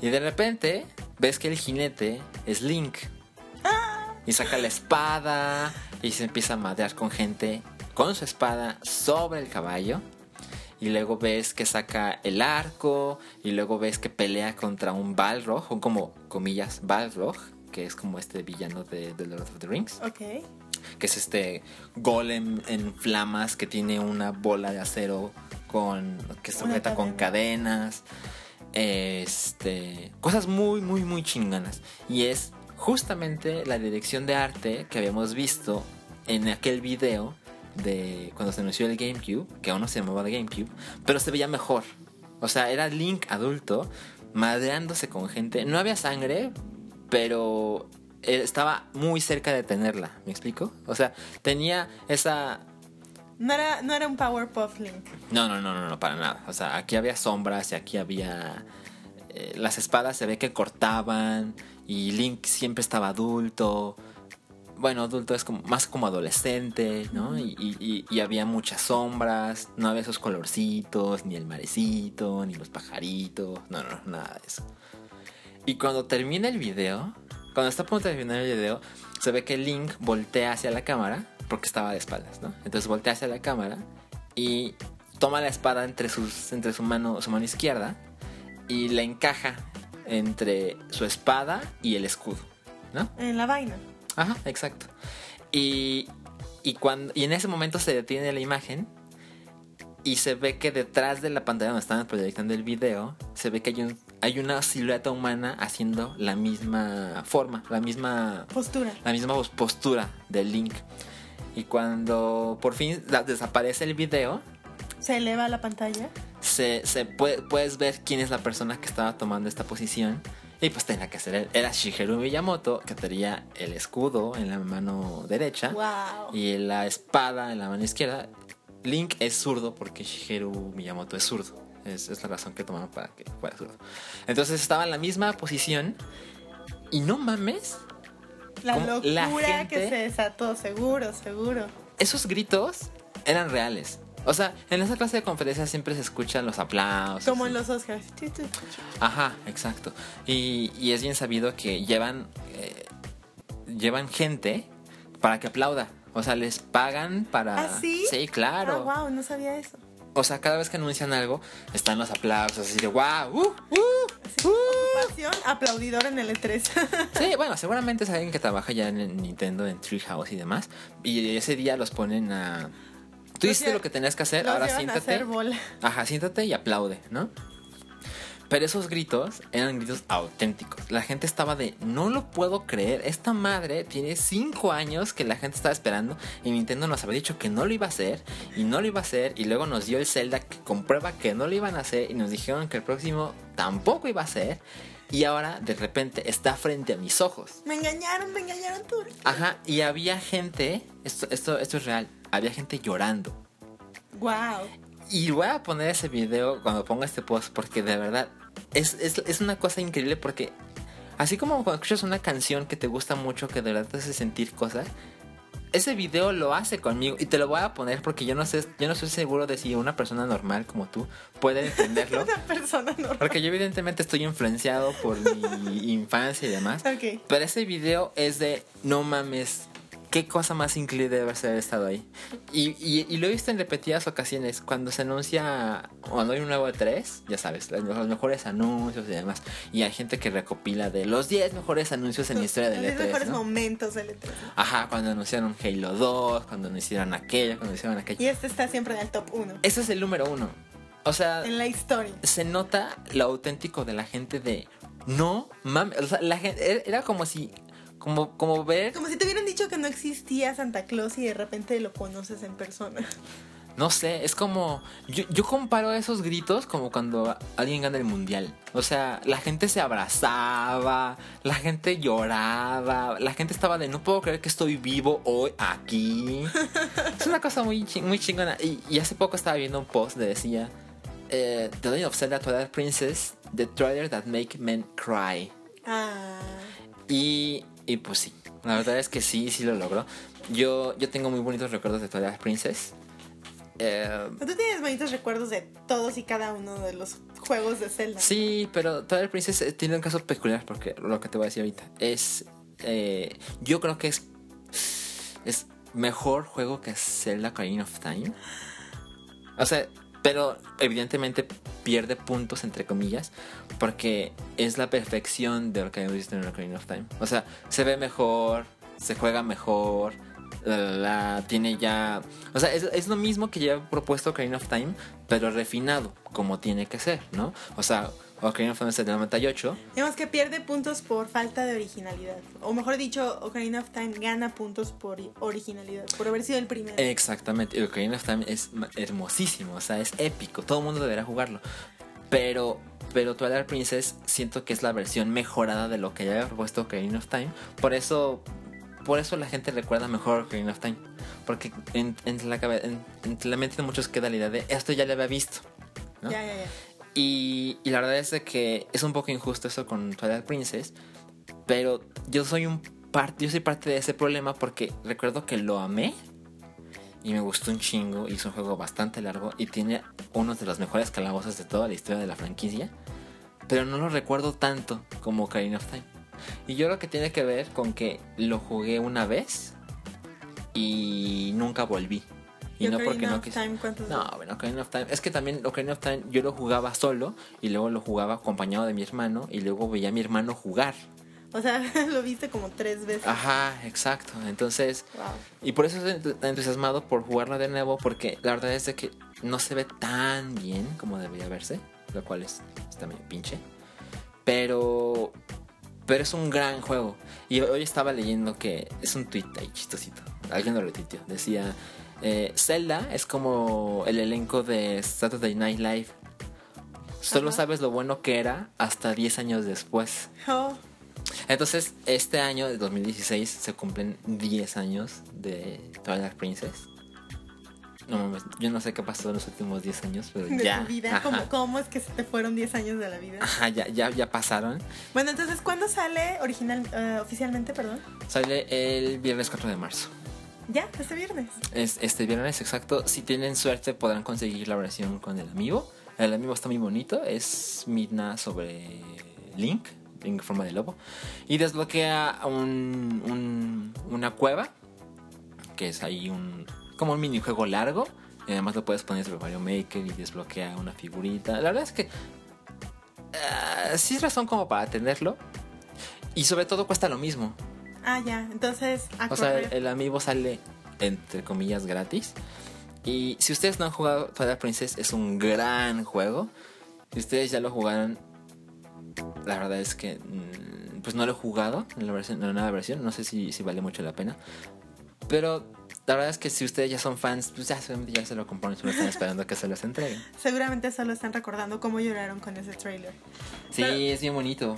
S1: y de repente ves que el jinete es Link. Y saca la espada y se empieza a madrear con gente con su espada sobre el caballo. Y luego ves que saca el arco. Y luego ves que pelea contra un Balrog. O como comillas, Balrog. Que es como este villano de The Lord of the Rings.
S2: Ok.
S1: Que es este golem en flamas que tiene una bola de acero con que se sujeta con
S2: cadena.
S1: cadenas. Este. Cosas muy, muy, muy chinganas. Y es justamente la dirección de arte que habíamos visto en aquel video de cuando se anunció el GameCube, que aún no se llamaba de GameCube, pero se veía mejor. O sea, era Link adulto madreándose con gente. No había sangre, pero estaba muy cerca de tenerla. ¿Me explico? O sea, tenía esa
S2: No era, no era un Powerpuff Link.
S1: no, no, no, no, no, para nada. O sea, aquí había sombras y aquí había... eh, las espadas se ve que cortaban y Link siempre estaba adulto. Bueno, adulto es como, más como adolescente, ¿no? Y, y- y- y había muchas sombras, no había esos colorcitos, ni el marecito, ni los pajaritos, no, no, nada de eso. Y cuando termina el video, cuando está a punto de terminar el video, se ve que Link voltea hacia la cámara, porque estaba de espaldas, ¿no? Entonces voltea hacia la cámara y toma la espada entre, sus, entre su, mano, su mano izquierda y la encaja entre su espada y el escudo, ¿no?
S2: En la vaina.
S1: Ajá, exacto. Y, y, cuando, y en ese momento se detiene la imagen y se ve que detrás de la pantalla donde estaban proyectando el video, se ve que hay, un, hay una silueta humana haciendo la misma forma, la misma,
S2: Postura.
S1: la misma pos- postura del Link. Y cuando por fin desaparece el video,
S2: Se eleva la pantalla.
S1: se, se puede- puedes ver quién es la persona que estaba tomando esta posición. Y pues tenía que ser él. Era Shigeru Miyamoto, que tenía el escudo en la mano derecha
S2: Wow.
S1: y la espada en la mano izquierda. Link es zurdo porque Shigeru Miyamoto es zurdo. Es, es la razón que tomaron para que fuera zurdo. Entonces estaba en la misma posición. Y no mames,
S2: La locura
S1: la
S2: que se desató, seguro, seguro.
S1: esos gritos eran reales. O sea, en esa clase de conferencias siempre se escuchan los aplausos.
S2: Como
S1: y-
S2: en los Oscars.
S1: Ajá, exacto. Y, y es bien sabido que llevan, eh, llevan gente para que aplauda. O sea, les pagan para...
S2: ¿Ah, sí?
S1: Sí, claro.
S2: Ah, wow, no sabía eso.
S1: O sea, cada vez que anuncian algo, están los aplausos así de wow, uh, uh, uh".
S2: aplaudidor en el E E3.
S1: Sí, bueno, seguramente es alguien que trabaja ya en Nintendo, en Treehouse y demás. Y ese día los ponen a... Tú hiciste lo que tenías que hacer, ahora siéntate. Ajá, siéntate y aplaude, ¿no? Pero esos gritos eran gritos auténticos. La gente estaba de, no lo puedo creer, esta madre tiene 5 años que la gente estaba esperando y Nintendo nos había dicho que no lo iba a hacer y no lo iba a hacer y luego nos dio el Zelda que comprueba que no lo iban a hacer y nos dijeron que el próximo tampoco iba a ser y ahora de repente está frente a mis ojos.
S2: Me engañaron, me engañaron tú.
S1: Ajá, y había gente, esto, esto, esto es real, había gente llorando.
S2: Wow.
S1: Y voy a poner ese video cuando ponga este post porque de verdad es, es, es una cosa increíble porque así como cuando escuchas una canción que te gusta mucho, que de verdad te hace sentir cosas, ese video lo hace conmigo y te lo voy a poner porque yo no sé, yo no estoy seguro de si una persona normal como tú puede entenderlo.
S2: Una persona normal.
S1: Porque yo evidentemente estoy influenciado por mi infancia y demás.
S2: Ok.
S1: Pero ese video es de, no mames, qué cosa más increíble debe haber estado ahí. Y, y- y lo he visto en repetidas ocasiones. Cuando se anuncia, cuando hay un nuevo E3, ya sabes, los, los mejores anuncios y demás. Y hay gente que recopila de los 10 mejores anuncios en la historia del
S2: Los
S1: E3.
S2: mejores
S1: ¿no?
S2: momentos del E3.
S1: Ajá, cuando anunciaron Halo 2, cuando anunciaron aquello, cuando anunciaron aquello.
S2: Y este está siempre en el top 1.
S1: Ese es el número uno. O sea,
S2: En la historia.
S1: se nota lo auténtico de la gente de no mames, o sea, la gente era como si como como ver,
S2: Como si te hubieran dicho que no existía Santa Claus y de repente lo conoces en persona.
S1: no sé, es como yo, yo comparo esos gritos como cuando alguien gana el mundial. O sea, la gente se abrazaba, la gente lloraba, la gente estaba de no puedo creer que estoy vivo hoy aquí. es una cosa muy muy chingona y, y hace poco estaba viendo un post de decía eh, The Legend of Zelda Twilight Princess, The Trailer That Make Men Cry.
S2: Ah.
S1: Y, y pues sí, la verdad es que sí, sí lo logró. Yo, yo tengo muy bonitos recuerdos de Twilight Princess. Eh,
S2: Tú tienes bonitos recuerdos de todos y cada uno de los juegos de Zelda.
S1: sí, pero Twilight Princess eh, tiene un caso peculiar porque lo que te voy a decir ahorita es... eh, yo creo que es, es mejor juego que Zelda Ocarina of Time. O sea, pero evidentemente pierde puntos entre comillas porque es la perfección de lo que hemos visto en Ocarina of Time. O sea, se ve mejor, se juega mejor, la, la, la, tiene ya... O sea, es, es, lo mismo que ya he propuesto Ocarina of Time, pero refinado, como tiene que ser, ¿no? O sea, Ocarina of Time es del 98.
S2: Digamos que pierde puntos por falta de originalidad. O mejor dicho, Ocarina of Time gana puntos por originalidad, por haber sido el primero.
S1: Exactamente, Ocarina of Time es hermosísimo, o sea, es épico, todo el mundo deberá jugarlo. Pero, pero Twilight Princess siento que es la versión mejorada de lo que ya había propuesto Ocarina of Time. Por eso por eso la gente recuerda mejor Ocarina of Time. Porque en, en, la, en, en, la, mente de muchos queda la idea de esto ya lo había visto. ¿no?
S2: Ya, ya, ya.
S1: Y, la verdad es que es un poco injusto eso con Twilight Princess. Pero yo soy un parte, yo soy parte de ese problema porque recuerdo que lo amé. Y me gustó un chingo. Y es un juego bastante largo. Y tiene uno de los mejores calabozos de toda la historia de la franquicia. Pero no lo recuerdo tanto como Ocarina of Time. Y yo creo que tiene que ver con que lo jugué una vez y nunca volví. Y,
S2: ¿Y
S1: no porque no
S2: quise.
S1: No, bueno, Ocarina of Time. Es que también Ocarina of Time yo lo jugaba solo y luego lo jugaba acompañado de mi hermano y luego veía a mi hermano jugar.
S2: O sea, lo viste como tres veces.
S1: Ajá, exacto. Entonces,
S2: wow.
S1: y por eso estoy entusiasmado por jugarlo de nuevo porque la verdad es de que no se ve tan bien como debería verse, lo cual es está medio pinche. Pero pero es un gran juego. Y hoy estaba leyendo que es un tweet ahí chistosito. Alguien lo retuiteó. Decía, eh, Zelda es como el elenco de Saturday Night Live. Solo
S2: Ajá.
S1: sabes lo bueno que era hasta 10 años después.
S2: Oh,
S1: Entonces, este año de 2016 se cumplen 10 años de Twilight Princess. No mames, yo no sé qué pasó en los últimos 10 años, pero
S2: de
S1: ya.
S2: tu vida. ¿Cómo, ¿Cómo, es que se te fueron 10 años de la vida?
S1: Ajá, ya, ya, ya pasaron.
S2: Bueno, entonces, ¿cuándo sale original, uh, oficialmente, perdón?
S1: Sale el viernes 4 de marzo.
S2: Ya, este viernes.
S1: Es este viernes, exacto. Si tienen suerte podrán conseguir la versión con el amigo. El amigo está muy bonito. Es Midna sobre Link, en forma de lobo. Y desbloquea un, un, una cueva, que es ahí un como un minijuego largo. Y además lo puedes poner sobre Mario Maker y desbloquea una figurita. La verdad es que uh, sí es razón como para tenerlo. Y sobre todo cuesta lo mismo.
S2: Ah, ya. Entonces, a
S1: O sea, el, amiibo sale entre comillas gratis. Y si ustedes no han jugado Twilight Princess, es un gran juego. Si ustedes ya lo jugaron, la verdad es que mm, pues no lo he jugado en la, versión, en la nueva versión. No sé si, si, vale mucho la pena. Pero la verdad es que si ustedes ya son fans, pues ya seguramente ya se lo compraron y solo están esperando que se los entreguen.
S2: Seguramente solo están recordando cómo lloraron con ese trailer.
S1: Sí, Pero, es bien bonito.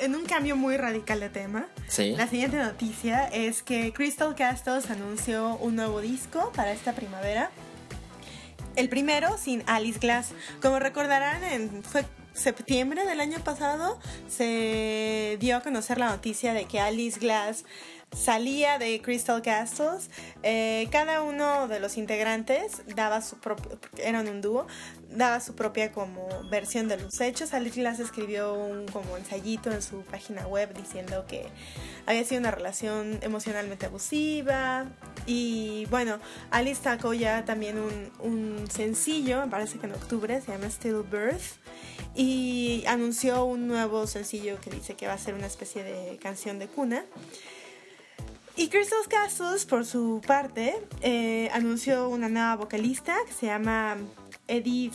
S2: En un cambio muy radical de tema.
S1: Sí.
S2: La siguiente noticia es que Crystal Castles anunció un nuevo disco para esta primavera. El primero sin Alice Glass. Como recordarán, en, fue septiembre del año pasado se dio a conocer la noticia de que Alice Glass salía de Crystal Castles. Eh, cada uno de los integrantes daba su propio, eran un dúo, daba su propia como versión de los hechos. Alice Glass escribió un como ensayito en su página web diciendo que había sido una relación emocionalmente abusiva. Y bueno, Alice sacó ya también un, un sencillo, me parece que en octubre, se llama Stillbirth. Y anunció un nuevo sencillo que dice que va a ser una especie de canción de cuna. Y Crystal Castles, por su parte, eh, anunció una nueva vocalista que se llama Edith.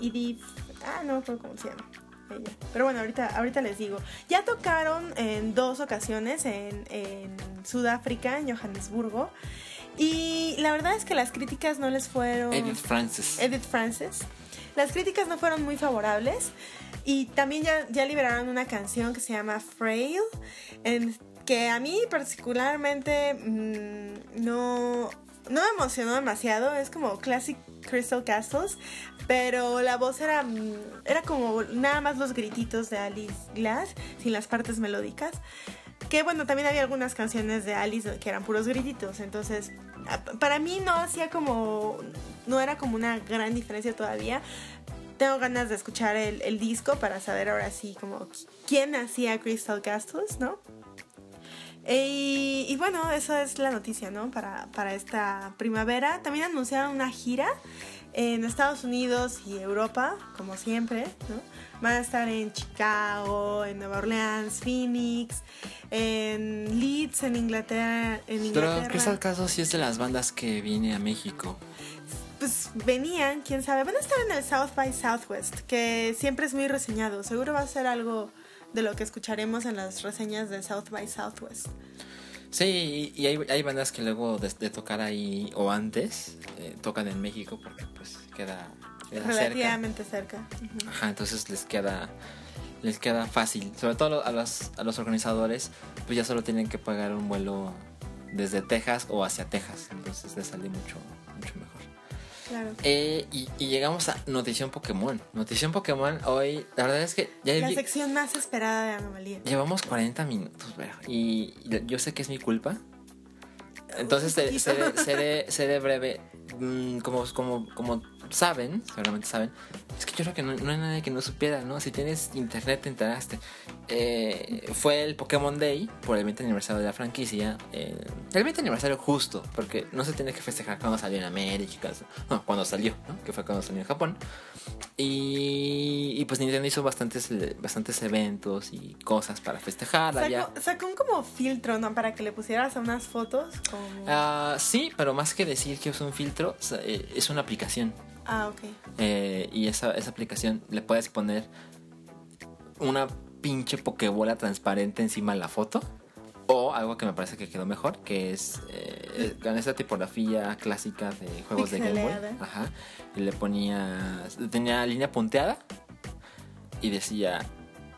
S2: Edith. Ah, no cómo se llama. Ella. Pero bueno, ahorita, ahorita les digo. Ya tocaron en dos ocasiones en, en Sudáfrica, en Johannesburgo. Y la verdad es que las críticas no les fueron.
S1: Edith Francis.
S2: Edith Francis. Las críticas no fueron muy favorables. Y también ya, ya liberaron una canción que se llama Frail. En, que a mí particularmente mmm, no no me emocionó demasiado, es como Classic Crystal Castles, pero la voz era, mm, era como nada más los grititos de Alice Glass, sin las partes melódicas. Que bueno, también había algunas canciones de Alice que eran puros grititos, entonces para mí no hacía como, no era como una gran diferencia todavía. Tengo ganas de escuchar el, el disco para saber ahora sí como quién hacía Crystal Castles, ¿no? Y, y, bueno, esa es la noticia, ¿no? Para, para esta primavera. También anunciaron una gira en Estados Unidos y Europa, como siempre, ¿no? Van a estar en Chicago, en Nueva Orleans, Phoenix, en Leeds, en Inglaterra. En Inglaterra.
S1: Pero, ¿qué es el caso si es de las bandas que viene a México?
S2: Pues venían, quién sabe. Van a estar en el South by Southwest, que siempre es muy reseñado. Seguro va a ser algo de lo que escucharemos en las reseñas de South by Southwest.
S1: Sí, y hay, hay bandas que luego de, tocar ahí o antes eh, tocan en México porque pues queda,
S2: relativamente cerca.
S1: Ajá, entonces les queda les queda fácil, sobre todo a los, a los organizadores, pues ya solo tienen que pagar un vuelo desde Texas o hacia Texas, entonces les sale mucho mucho mejor. Eh, y, llegamos a Notición Pokémon. Notición Pokémon hoy, la verdad es que
S2: ya La sección más esperada de Anomalía.
S1: Llevamos 40 minutos, y yo sé que es mi culpa. Entonces seré, seré, breve. Mm, como, como, como saben, seguramente saben, es que yo creo que no, hay nadie que no supiera, ¿no? Si tienes internet te enteraste. Eh, fue el Pokémon Day por el 20 aniversario de la franquicia. Eh, el 20 aniversario justo, porque no se tiene que festejar cuando salió en América, no, cuando salió, ¿no? Que fue cuando salió en Japón. Y, pues Nintendo hizo bastantes, bastantes eventos y cosas para festejar.
S2: Sacó, sacó un como filtro, ¿no? Para que le pusieras unas fotos.
S1: Ah, sí, pero más que decir que es un filtro, eh, es una aplicación.
S2: Ah, ok.
S1: Eh, y esa, esa aplicación le puedes poner una pinche pokebola transparente encima de la foto. O algo que me parece que quedó mejor, que es eh, con esa tipografía clásica de juegos de Game Boy. Ajá. Y le ponía. Tenía línea punteada. Y decía.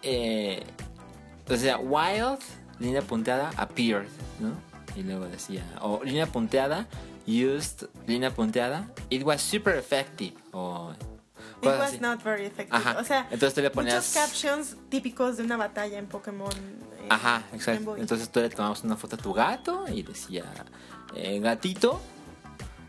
S1: Eh, decía Wild, línea punteada, appeared, ¿no? Y luego decía. O línea punteada, used línea punteada. It was super effective. O
S2: It was not very effective. O sea,
S1: entonces le ponías
S2: muchos captions típicos de una batalla en Pokémon. Eh,
S1: Ajá, exacto. Entonces tú le tomabas una foto a tu gato y decía, eh, gatito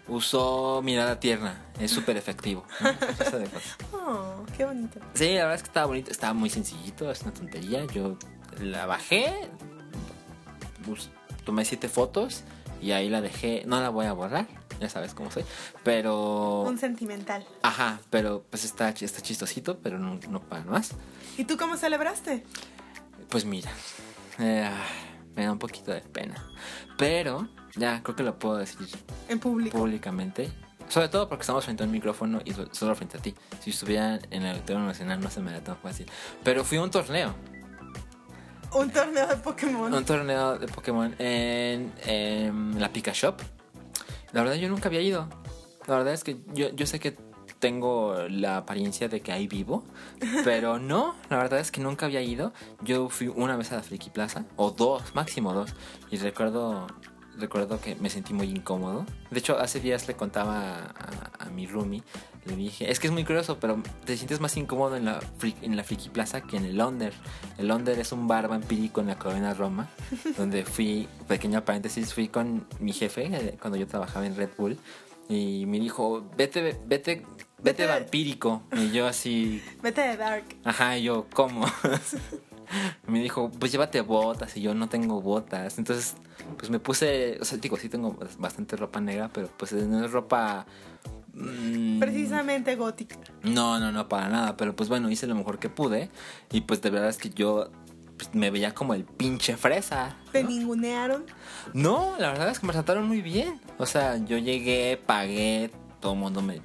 S1: usó mirada tierna. Es súper efectivo.
S2: oh, qué bonito.
S1: Sí, la verdad es que estaba bonito. Estaba muy sencillito, es una tontería. Yo la bajé, tomé siete fotos y ahí la dejé. No la voy a borrar, ya sabes cómo soy. Pero.
S2: Un sentimental.
S1: Ajá, pero pues está, está chistosito, pero no, no para más.
S2: ¿Y tú cómo celebraste?
S1: Pues mira, eh, me da un poquito de pena. Pero ya creo que lo puedo decir.
S2: En público.
S1: Públicamente. Sobre todo porque estamos frente a un micrófono y solo frente a ti. Si estuviera en el Auditorio Nacional no se me da tan fácil. Pero fui a un torneo.
S2: Un torneo de Pokémon.
S1: Un torneo de Pokémon en, la Pika Shop. La verdad yo nunca había ido. La verdad es que yo, yo sé que tengo la apariencia de que ahí vivo, pero no, la verdad es que nunca había ido. Yo fui una vez a la Friki Plaza, o dos, máximo dos, y recuerdo recuerdo que me sentí muy incómodo. De hecho, hace días le contaba a, mi roomie, le dije, es que es muy curioso, pero te sientes más incómodo en la, en la Friki Plaza que en el Londer. El Londer es un bar vampírico en la colonia Roma, donde fui, pequeño paréntesis, fui con mi jefe eh, cuando yo trabajaba en Red Bull. Y me dijo, vete, vete, vete, vampírico. Y yo así...
S2: Vete de dark.
S1: Ajá, y yo, ¿cómo? me dijo, pues llévate botas y yo no tengo botas. Entonces, pues me puse, o sea, digo, sí tengo bastante ropa negra, pero pues no es ropa...
S2: Mm, Precisamente gótica.
S1: No, no, no, para nada. Pero pues bueno, hice lo mejor que pude. Y pues de verdad es que yo pues, me veía como el pinche fresa.
S2: ¿Te ningunearon?
S1: No, la verdad es que me trataron muy bien. O sea, yo llegué, pagué, todo el mundo me...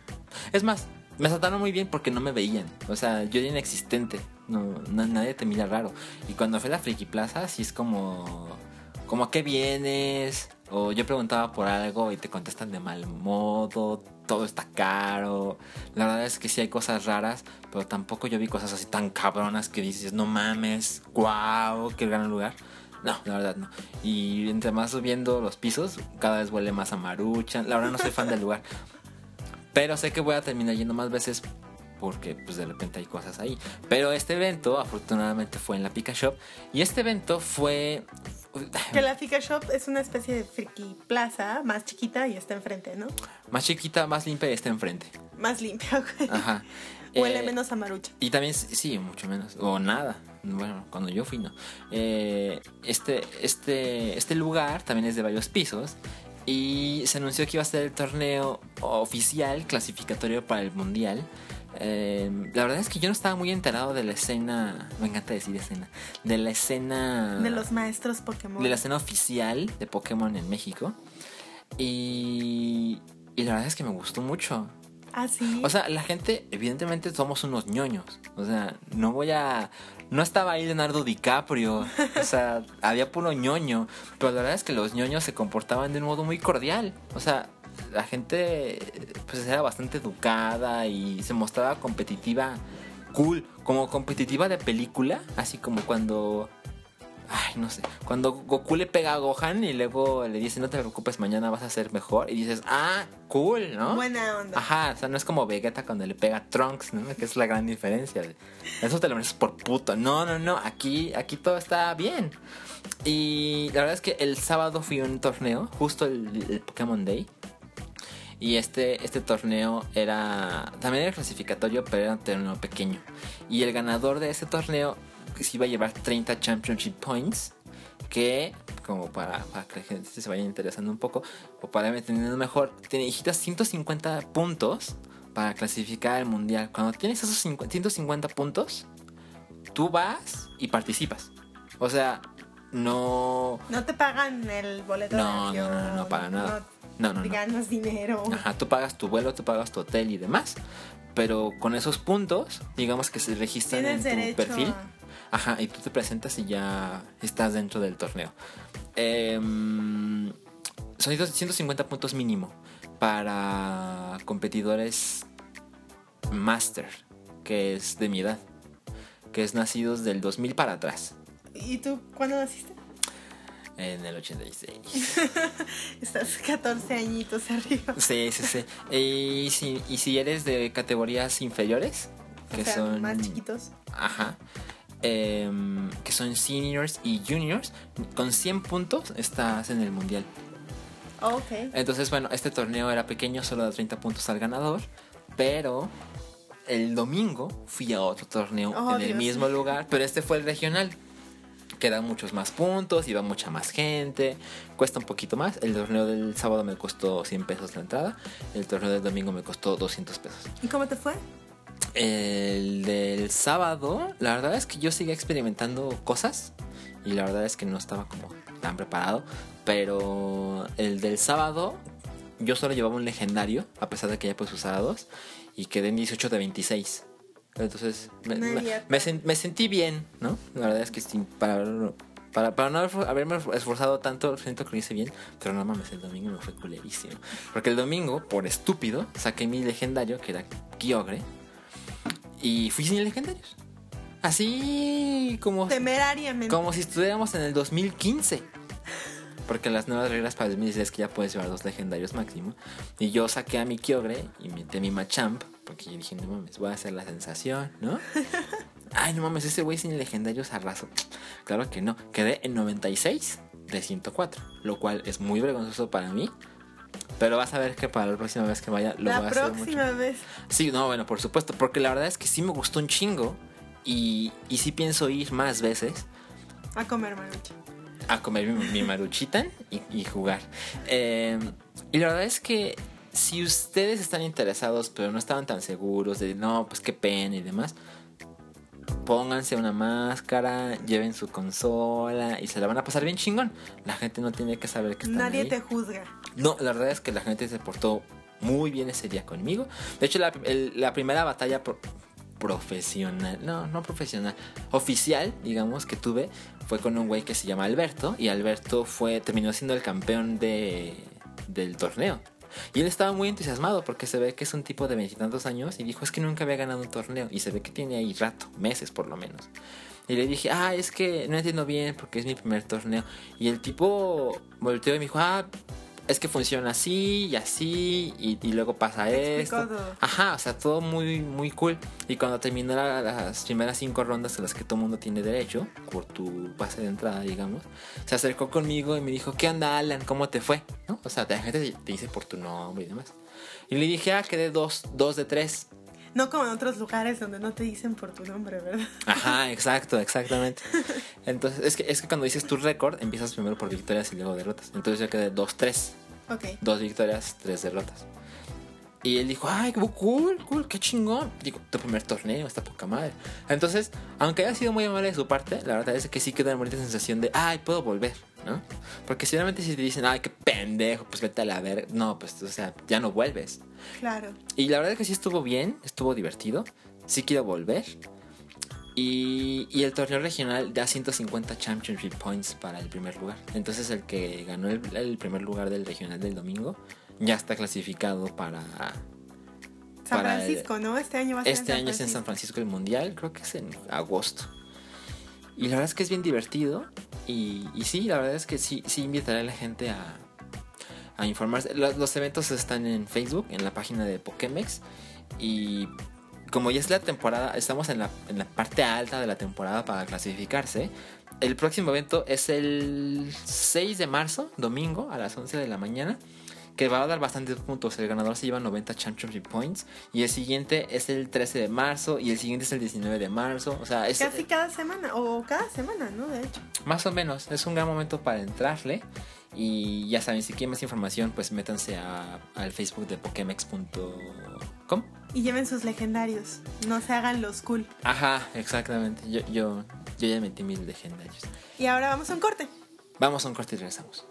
S1: Es más, me trataron muy bien porque no me veían. O sea, yo era inexistente. No, nadie te mira raro. Y cuando fui a la Friki Plaza, sí es como, como a qué vienes. O yo preguntaba por algo y te contestan de mal modo. Todo está caro. La verdad es que sí hay cosas raras, pero tampoco yo vi cosas así tan cabronas que dices, no mames, wow, qué gran lugar. No, la verdad no. Y entre más subiendo los pisos, cada vez huele más a maruchan. La verdad no soy fan del lugar. Pero sé que voy a terminar yendo más veces porque pues de repente hay cosas ahí. Pero este evento afortunadamente fue en la Pika Shop y este evento fue
S2: que la Pika Shop es una especie de friki plaza más chiquita y está enfrente, ¿no?
S1: Más chiquita, más limpia y está enfrente.
S2: Más limpia, güey.
S1: Ajá.
S2: Huele
S1: Eh,
S2: menos a marucha.
S1: Y también, sí, mucho menos. O nada. Bueno, cuando yo fui, no. Eh, este, este, este lugar también es de varios pisos. Y se anunció que iba a ser el torneo oficial clasificatorio para el mundial. Eh, la verdad es que yo no estaba muy enterado de la escena. Me encanta decir escena. De la escena.
S2: De los maestros Pokémon.
S1: de la escena oficial de Pokémon en México. Y. Y la verdad es que me gustó mucho.
S2: Ah, sí.
S1: O sea, la gente, evidentemente somos unos ñoños. O sea, no voy a. No estaba ahí Leonardo DiCaprio. O sea, había puro ñoño. Pero la verdad es que los ñoños se comportaban de un modo muy cordial. O sea, la gente pues era bastante educada y se mostraba competitiva cool. Como competitiva de película. Así como cuando. Ay, no sé. Cuando Goku le pega a Gohan y luego le dice, no te preocupes, mañana vas a ser mejor. Y dices, ah, cool, ¿no?
S2: Buena onda.
S1: Ajá, o sea, no es como Vegeta cuando le pega a Trunks, ¿no? Que es la gran diferencia. Eso te lo mereces por puto. No, no, no, aquí, aquí todo está bien. Y la verdad es que el sábado fui a un torneo, justo el, el Pokémon Day. Y este, este torneo era también era clasificatorio, pero era un torneo pequeño. Y el ganador de ese torneo se iba a llevar 30 Championship Points. Que, como para, para que la gente se vaya interesando un poco, o para entendiendo mejor, necesitas 150 puntos para clasificar al mundial. Cuando tienes esos 50 150 puntos, tú vas y participas. O sea, no.
S2: No te pagan el boleto
S1: No,
S2: de
S1: no,
S2: avión.
S1: no, no, no, para nada. No, no, no.
S2: Ganas dinero.
S1: Ajá, tú pagas tu vuelo, tú pagas tu hotel y demás. Pero con esos puntos, digamos que se registran en tu perfil.
S2: a-
S1: Ajá, y tú te presentas y ya estás dentro del torneo. Em, son 150 puntos mínimo para competidores master, que es de mi edad, que es nacidos del 2000 para atrás,
S2: ¿Y tú cuándo naciste?
S1: En el 86.
S2: Estás 14 añitos arriba.
S1: Sí, sí, sí. Y si, y si eres de categorías inferiores, que
S2: o sea,
S1: son
S2: más chiquitos.
S1: Ajá. Em, que son seniors y juniors. Con 100 puntos estás en el mundial.
S2: Oh, ok.
S1: Entonces, bueno, este torneo era pequeño, solo da 30 puntos al ganador. Pero el domingo fui a otro torneo
S2: Oh,
S1: en el
S2: Dios.
S1: mismo lugar. Pero este fue el regional. Que da muchos más puntos, iba mucha más gente, cuesta un poquito más. El torneo del sábado me costó 100 pesos la entrada, el torneo del domingo me costó 200 pesos.
S2: ¿Y cómo te fue?
S1: El del sábado, la verdad es que yo seguía experimentando cosas y la verdad es que no estaba como tan preparado, pero el del sábado yo solo llevaba un legendario, a pesar de que ya puedes usar a dos, y quedé en 18 de 26. Entonces me, me-
S2: había
S1: me sen- me sentí bien, ¿no? La verdad es que para, para, para no haber- haberme esforzado tanto, siento que lo hice bien, pero no mames, el domingo me fue culerísimo. Porque el domingo, por estúpido, saqué mi legendario, que era Kyogre, y fui sin legendarios. Así como,
S2: Temerariamente.
S1: como si estuviéramos en el 2015. Porque las nuevas reglas para el 2016 es que ya puedes llevar dos legendarios máximo. Y yo saqué a mi Kyogre y metí a mi Machamp. Porque yo dije, no mames, voy a hacer la sensación, ¿no? Ay, no mames, ese güey sin legendarios arraso. Claro que no. Quedé en 96 de 104. Lo cual es muy vergonzoso para mí. Pero vas a ver que para la próxima vez que vaya lo voy
S2: La
S1: a hacer mucho.
S2: próxima vez.
S1: Sí, no, bueno, por supuesto, porque la verdad es que sí me gustó un chingo y, y sí pienso ir más veces
S2: A comer marucha.
S1: a comer mi, mi maruchita y, y jugar. Eh, y la verdad es que si ustedes están interesados pero no estaban tan seguros de no, pues qué pena y demás, pónganse una máscara, lleven su consola y se la van a pasar bien chingón. La gente no tiene que saber que están
S2: Nadie
S1: ahí.
S2: te juzga.
S1: No, la verdad es que la gente se portó muy bien ese día conmigo. De hecho, la, el- la primera batalla pro- profesional, no, no profesional, oficial, digamos, que tuve fue con un güey que se llama Alberto. Y Alberto fue, terminó siendo el campeón de, del torneo. Y él estaba muy entusiasmado porque se ve que es un tipo de veintitantos años y dijo es que nunca había ganado un torneo. Y se ve que tiene ahí rato, meses por lo menos. Y le dije, ah, es que no entiendo bien porque es mi primer torneo. Y el tipo volteó y me dijo, ah, es que funciona así y así y, y luego pasa
S2: Te
S1: esto.
S2: todo.
S1: Ajá, o sea, todo muy, muy cool. Y cuando terminó la- las primeras cinco rondas a las que todo mundo tiene derecho, por tu pase de entrada, digamos, se acercó conmigo y me dijo, ¿qué onda, Alan? ¿Cómo te fue? ¿No? O sea, la gente te dice por tu nombre y demás. Y le dije, ah, quedé dos, dos de tres.
S2: No como en otros lugares donde no te dicen por tu nombre, ¿verdad?
S1: Ajá, exacto, exactamente. Entonces, es que, es que cuando dices tu récord, empiezas primero por victorias y luego derrotas. Entonces yo quedé 2-3.
S2: Ok.
S1: Dos victorias, tres derrotas. Y él dijo, ay, qué cool, cool, qué chingón. Digo, tu primer torneo, está poca madre. Entonces, aunque haya sido muy amable de su parte, la verdad es que sí queda una bonita sensación de, ay, puedo volver, ¿no? Porque sinceramente si te dicen, ay, qué pendejo, pues vete a la verga. No, pues, o sea, ya no vuelves.
S2: Claro.
S1: Y la verdad es que sí estuvo bien, estuvo divertido. Sí quiero volver. Y, y el torneo regional da 150 Championship Points para el primer lugar. Entonces el que ganó el, el primer lugar del regional del domingo ya está clasificado para...
S2: San
S1: para el-
S2: Francisco, ¿no? Este año va a ser
S1: este año es en San Francisco el Mundial, creo que es en agosto. Y la verdad es que es bien divertido. Y, y sí, la verdad es que sí, sí invitaré a la gente a, a informarse. Los, los eventos están en Facebook, en la página de Pokémex. Y como ya es la temporada, estamos en la, en la parte alta de la temporada para clasificarse. El próximo evento es el 6 de marzo, domingo, a las 11 de la mañana. Que va a dar bastantes puntos. El ganador se lleva 90 Championship Points. Y el siguiente es el 13 de marzo. Y el siguiente es el 19 de marzo. O sea, es
S2: Casi cada semana, o cada semana, ¿no? De hecho.
S1: más o menos. Es un gran momento para entrarle. Y ya saben, si quieren más información, pues métanse a- al Facebook de Pokémex.com.
S2: Y lleven sus legendarios. No se hagan los cool.
S1: Ajá, exactamente. Yo, yo, yo ya metí mis legendarios.
S2: Y ahora vamos a un corte.
S1: Vamos a un corte y regresamos.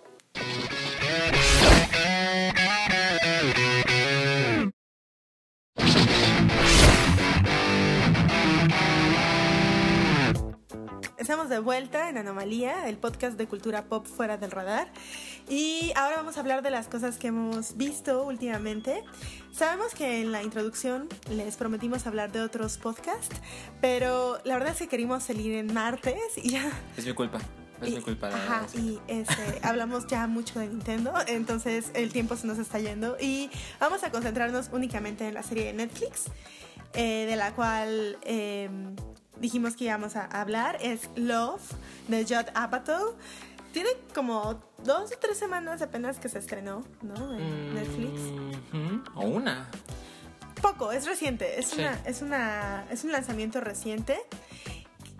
S2: Estamos de vuelta en Anomalía, el podcast de cultura pop fuera del radar. Y ahora vamos a hablar de las cosas que hemos visto últimamente. Sabemos que en la introducción les prometimos hablar de otros podcasts, pero la verdad es que queríamos salir en martes y ya
S1: Es mi culpa. Es
S2: y-
S1: mi culpa.
S2: Ajá, y este, hablamos ya mucho de Nintendo, entonces el tiempo se nos está yendo y vamos a concentrarnos únicamente en la serie de Netflix, eh, de la cual eh, dijimos que íbamos a hablar, es Love, de Judd Apatow. Tiene como dos o tres semanas apenas que se estrenó, ¿no? En Netflix.
S1: Mhm. O una.
S2: Poco, es reciente, es,
S1: Sí.
S2: una, es, una, es un lanzamiento reciente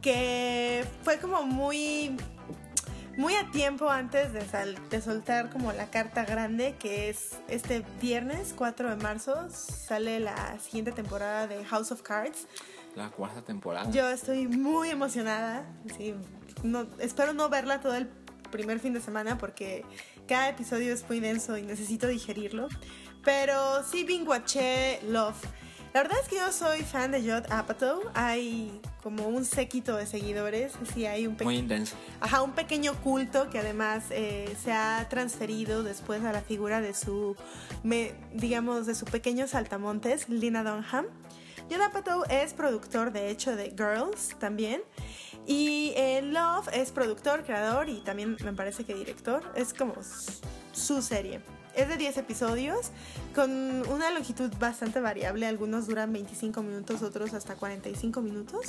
S2: que fue como muy, muy a tiempo antes de, sal- de soltar como la carta grande que es este viernes 4 de marzo sale la siguiente temporada de House of Cards.
S1: La cuarta temporada.
S2: Yo estoy muy emocionada, sí, no, espero no verla todo el primer fin de semana porque cada episodio es muy denso y necesito digerirlo. Pero sí binguaché Love. La verdad es que yo soy fan de Judd Apatow. Hay como un séquito de seguidores. Sí, hay un,
S1: Muy intenso.
S2: Ajá, un pequeño culto que además eh, se ha transferido después a la figura de su, me- digamos, de su pequeño saltamontes, Lina Dunham. Judd Apatow es productor, de hecho, de Girls también. Y eh, Love es productor, creador y también me parece que director. Es como su serie. Es de 10 episodios con una longitud bastante variable. Algunos duran 25 minutos, otros hasta 45 minutos.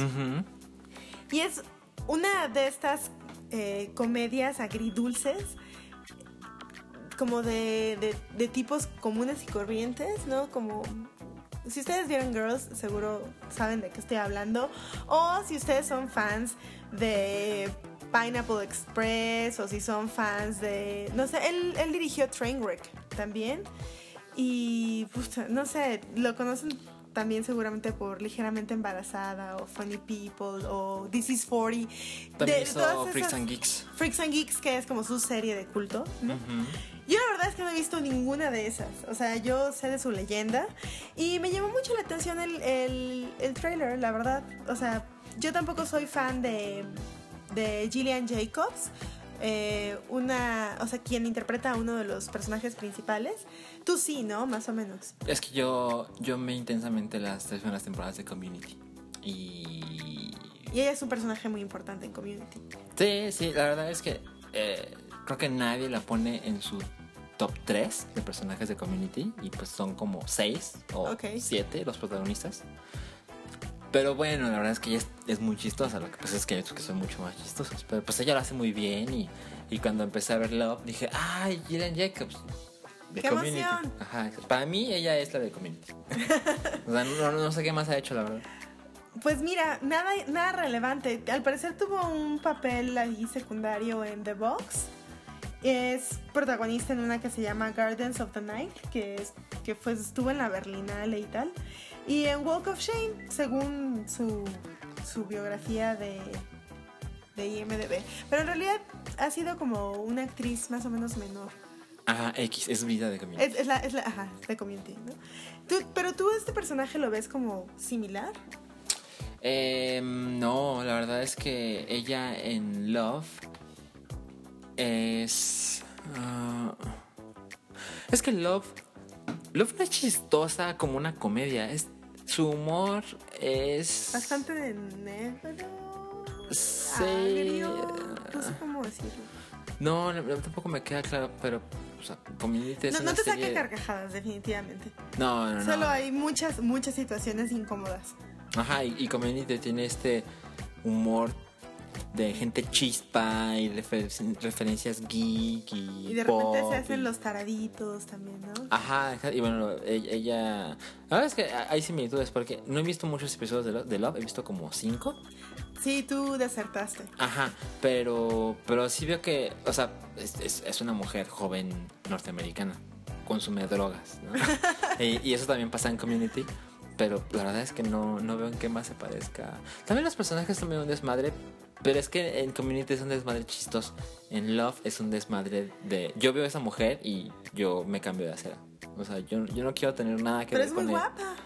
S2: Y es una de estas eh, comedias agridulces, como de, de- de tipos comunes y corrientes, ¿no? Como... Si ustedes vieron Girls, seguro saben de qué estoy hablando. O si ustedes son fans de Pineapple Express, o si son fans de... No sé, él, él dirigió Trainwreck también. Y, puta, no sé, lo conocen también seguramente por Ligeramente Embarazada o Funny People o This is 40.
S1: También
S2: De
S1: hizo Freaks and Geeks.
S2: Freaks and Geeks, que es como su serie de culto. ¿no?
S1: Ujú.
S2: Yo la verdad es que no he visto ninguna de esas. O sea, yo sé de su leyenda. Y me llamó mucho la atención el, el, el trailer, la verdad. O sea, yo tampoco soy fan de, de Gillian Jacobs. eh, una, o sea, quien interpreta a uno de los personajes principales. Tú sí, ¿no? Más o menos.
S1: Es que yo, yo me intensamente las tres primeras temporadas de Community. Y
S2: Y ella es un personaje muy importante en Community.
S1: Sí, sí, la verdad es que eh, creo que nadie la pone en su top 3 de personajes de Community y pues son como 6 o
S2: Ok.
S1: 7 los protagonistas. Pero bueno, la verdad es que ella es, es muy chistosa, lo que pasa es que yo que son mucho más chistosos. Pero pues ella lo hace muy bien y, y cuando empecé a ver Love dije, ay, Jiren Jacobs. De
S2: ¡Qué
S1: Community.
S2: emoción!
S1: Ajá, para mí ella es la de Community. o sea, no, no sé qué más ha hecho, la verdad.
S2: Pues mira, nada, nada relevante. Al parecer tuvo un papel ahí secundario en The Box. Es protagonista en una que se llama Gardens of the Night, que, es, que fue, estuvo en la Berlinale y tal. Y en Walk of Shame, según su, su biografía de, de IMDB. Pero en realidad ha sido como una actriz más o menos menor.
S1: Ajá, X, es vida de Community.
S2: Es, es la, es la, ajá, de community, ¿no? Tú- pero tú este personaje lo ves como similar.
S1: Eh, no, la verdad es que ella en Love es... ah, es que Love... Love no es chistosa como una comedia. Es, su humor es...
S2: Bastante de negro.
S1: Sí.
S2: agrio, No sé cómo decirlo.
S1: No, tampoco me queda claro, pero... O sea, Community es
S2: No,
S1: una
S2: no te
S1: serie-
S2: saque carcajadas, definitivamente.
S1: No, no, no.
S2: Solo hay muchas, muchas situaciones incómodas.
S1: Ajá, y, y Community tiene este humor de gente chispa y refer- referencias geek y,
S2: Y de repente se hacen
S1: y-
S2: los taraditos también, ¿no?
S1: Ajá, y bueno, e- ella... La verdad es que hay similitudes porque no he visto muchos episodios de Love, de Love, he visto como cinco.
S2: Sí, tú desertaste.
S1: Ajá, pero, pero sí veo que, o sea, es, es- es una mujer joven norteamericana, consume drogas, ¿no? y, y eso también pasa en Community, pero la verdad es que no, no veo en qué más se parezca. También los personajes son medio un desmadre, pero es que en Community es un desmadre chistoso. En Love es un desmadre de... Yo veo a esa mujer y yo me cambio de acera. O sea, yo, yo no quiero tener nada que
S2: Pero
S1: ver
S2: es muy guapa.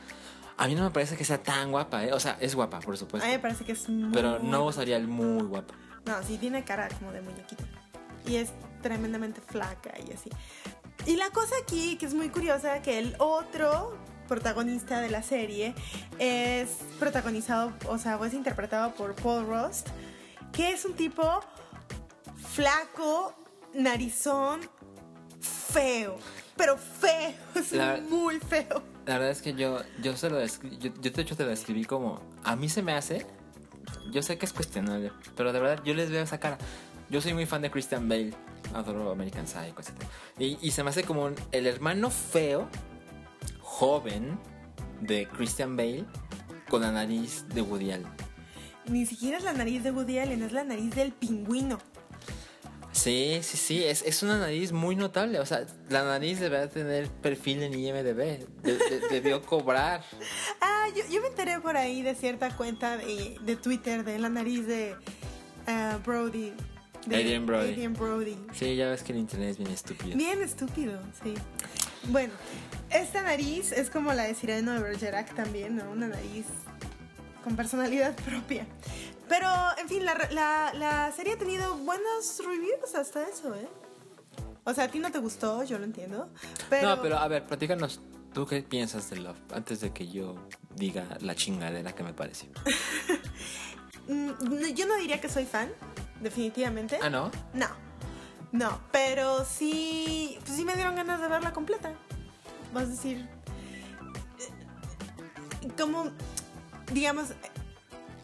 S1: A mí no me parece que sea tan guapa, ¿eh? O sea, es guapa, por
S2: A
S1: supuesto.
S2: mí me parece que es muy
S1: Pero no usaría el muy guapa.
S2: No, sí tiene cara como de muñequita. Y es tremendamente flaca y así. Y la cosa aquí, que es muy curiosa, que el otro protagonista de la serie es protagonizado, o sea, o es interpretado por Paul Rust, que es un tipo flaco, narizón, feo. Pero feo, es
S1: La-
S2: muy feo.
S1: La verdad es que yo, yo se lo yo, yo de hecho te lo describí como, a mí se me hace, yo sé que es cuestionable, pero de verdad yo les veo esa cara. Yo soy muy fan de Christian Bale, adoro American Psycho, etc. Y, y se me hace como un- el hermano feo, joven, de Christian Bale, con la nariz de Woody Allen.
S2: Ni siquiera es la nariz de Woody Allen, es la nariz del pingüino.
S1: Sí, sí, sí, es, es una nariz muy notable. O sea, la nariz debería tener perfil en IMDB. De- de- debió cobrar.
S2: Ah, yo, yo me enteré por ahí de cierta cuenta de, de Twitter de la nariz de ah, Brody. De
S1: Adrien Brody.
S2: Adrien Brody.
S1: Sí, ya ves que el internet es bien estúpido.
S2: Bien estúpido, sí. Bueno, esta nariz es como la de Cyrano de Bergerac también, ¿no? Una nariz con personalidad propia. Pero, en fin, la, la, la serie ha tenido buenos reviews hasta eso, ¿eh? O sea, a ti no te gustó, yo lo entiendo. Pero,
S1: No, pero a ver, platícanos. ¿Tú qué piensas de Love? Antes de que yo diga la chingadera que me pareció.
S2: mm, yo no diría que soy fan, definitivamente.
S1: Ah, ¿no?
S2: No, no, pero sí, pues sí me dieron ganas de verla completa. Vas a decir, eh, como, digamos,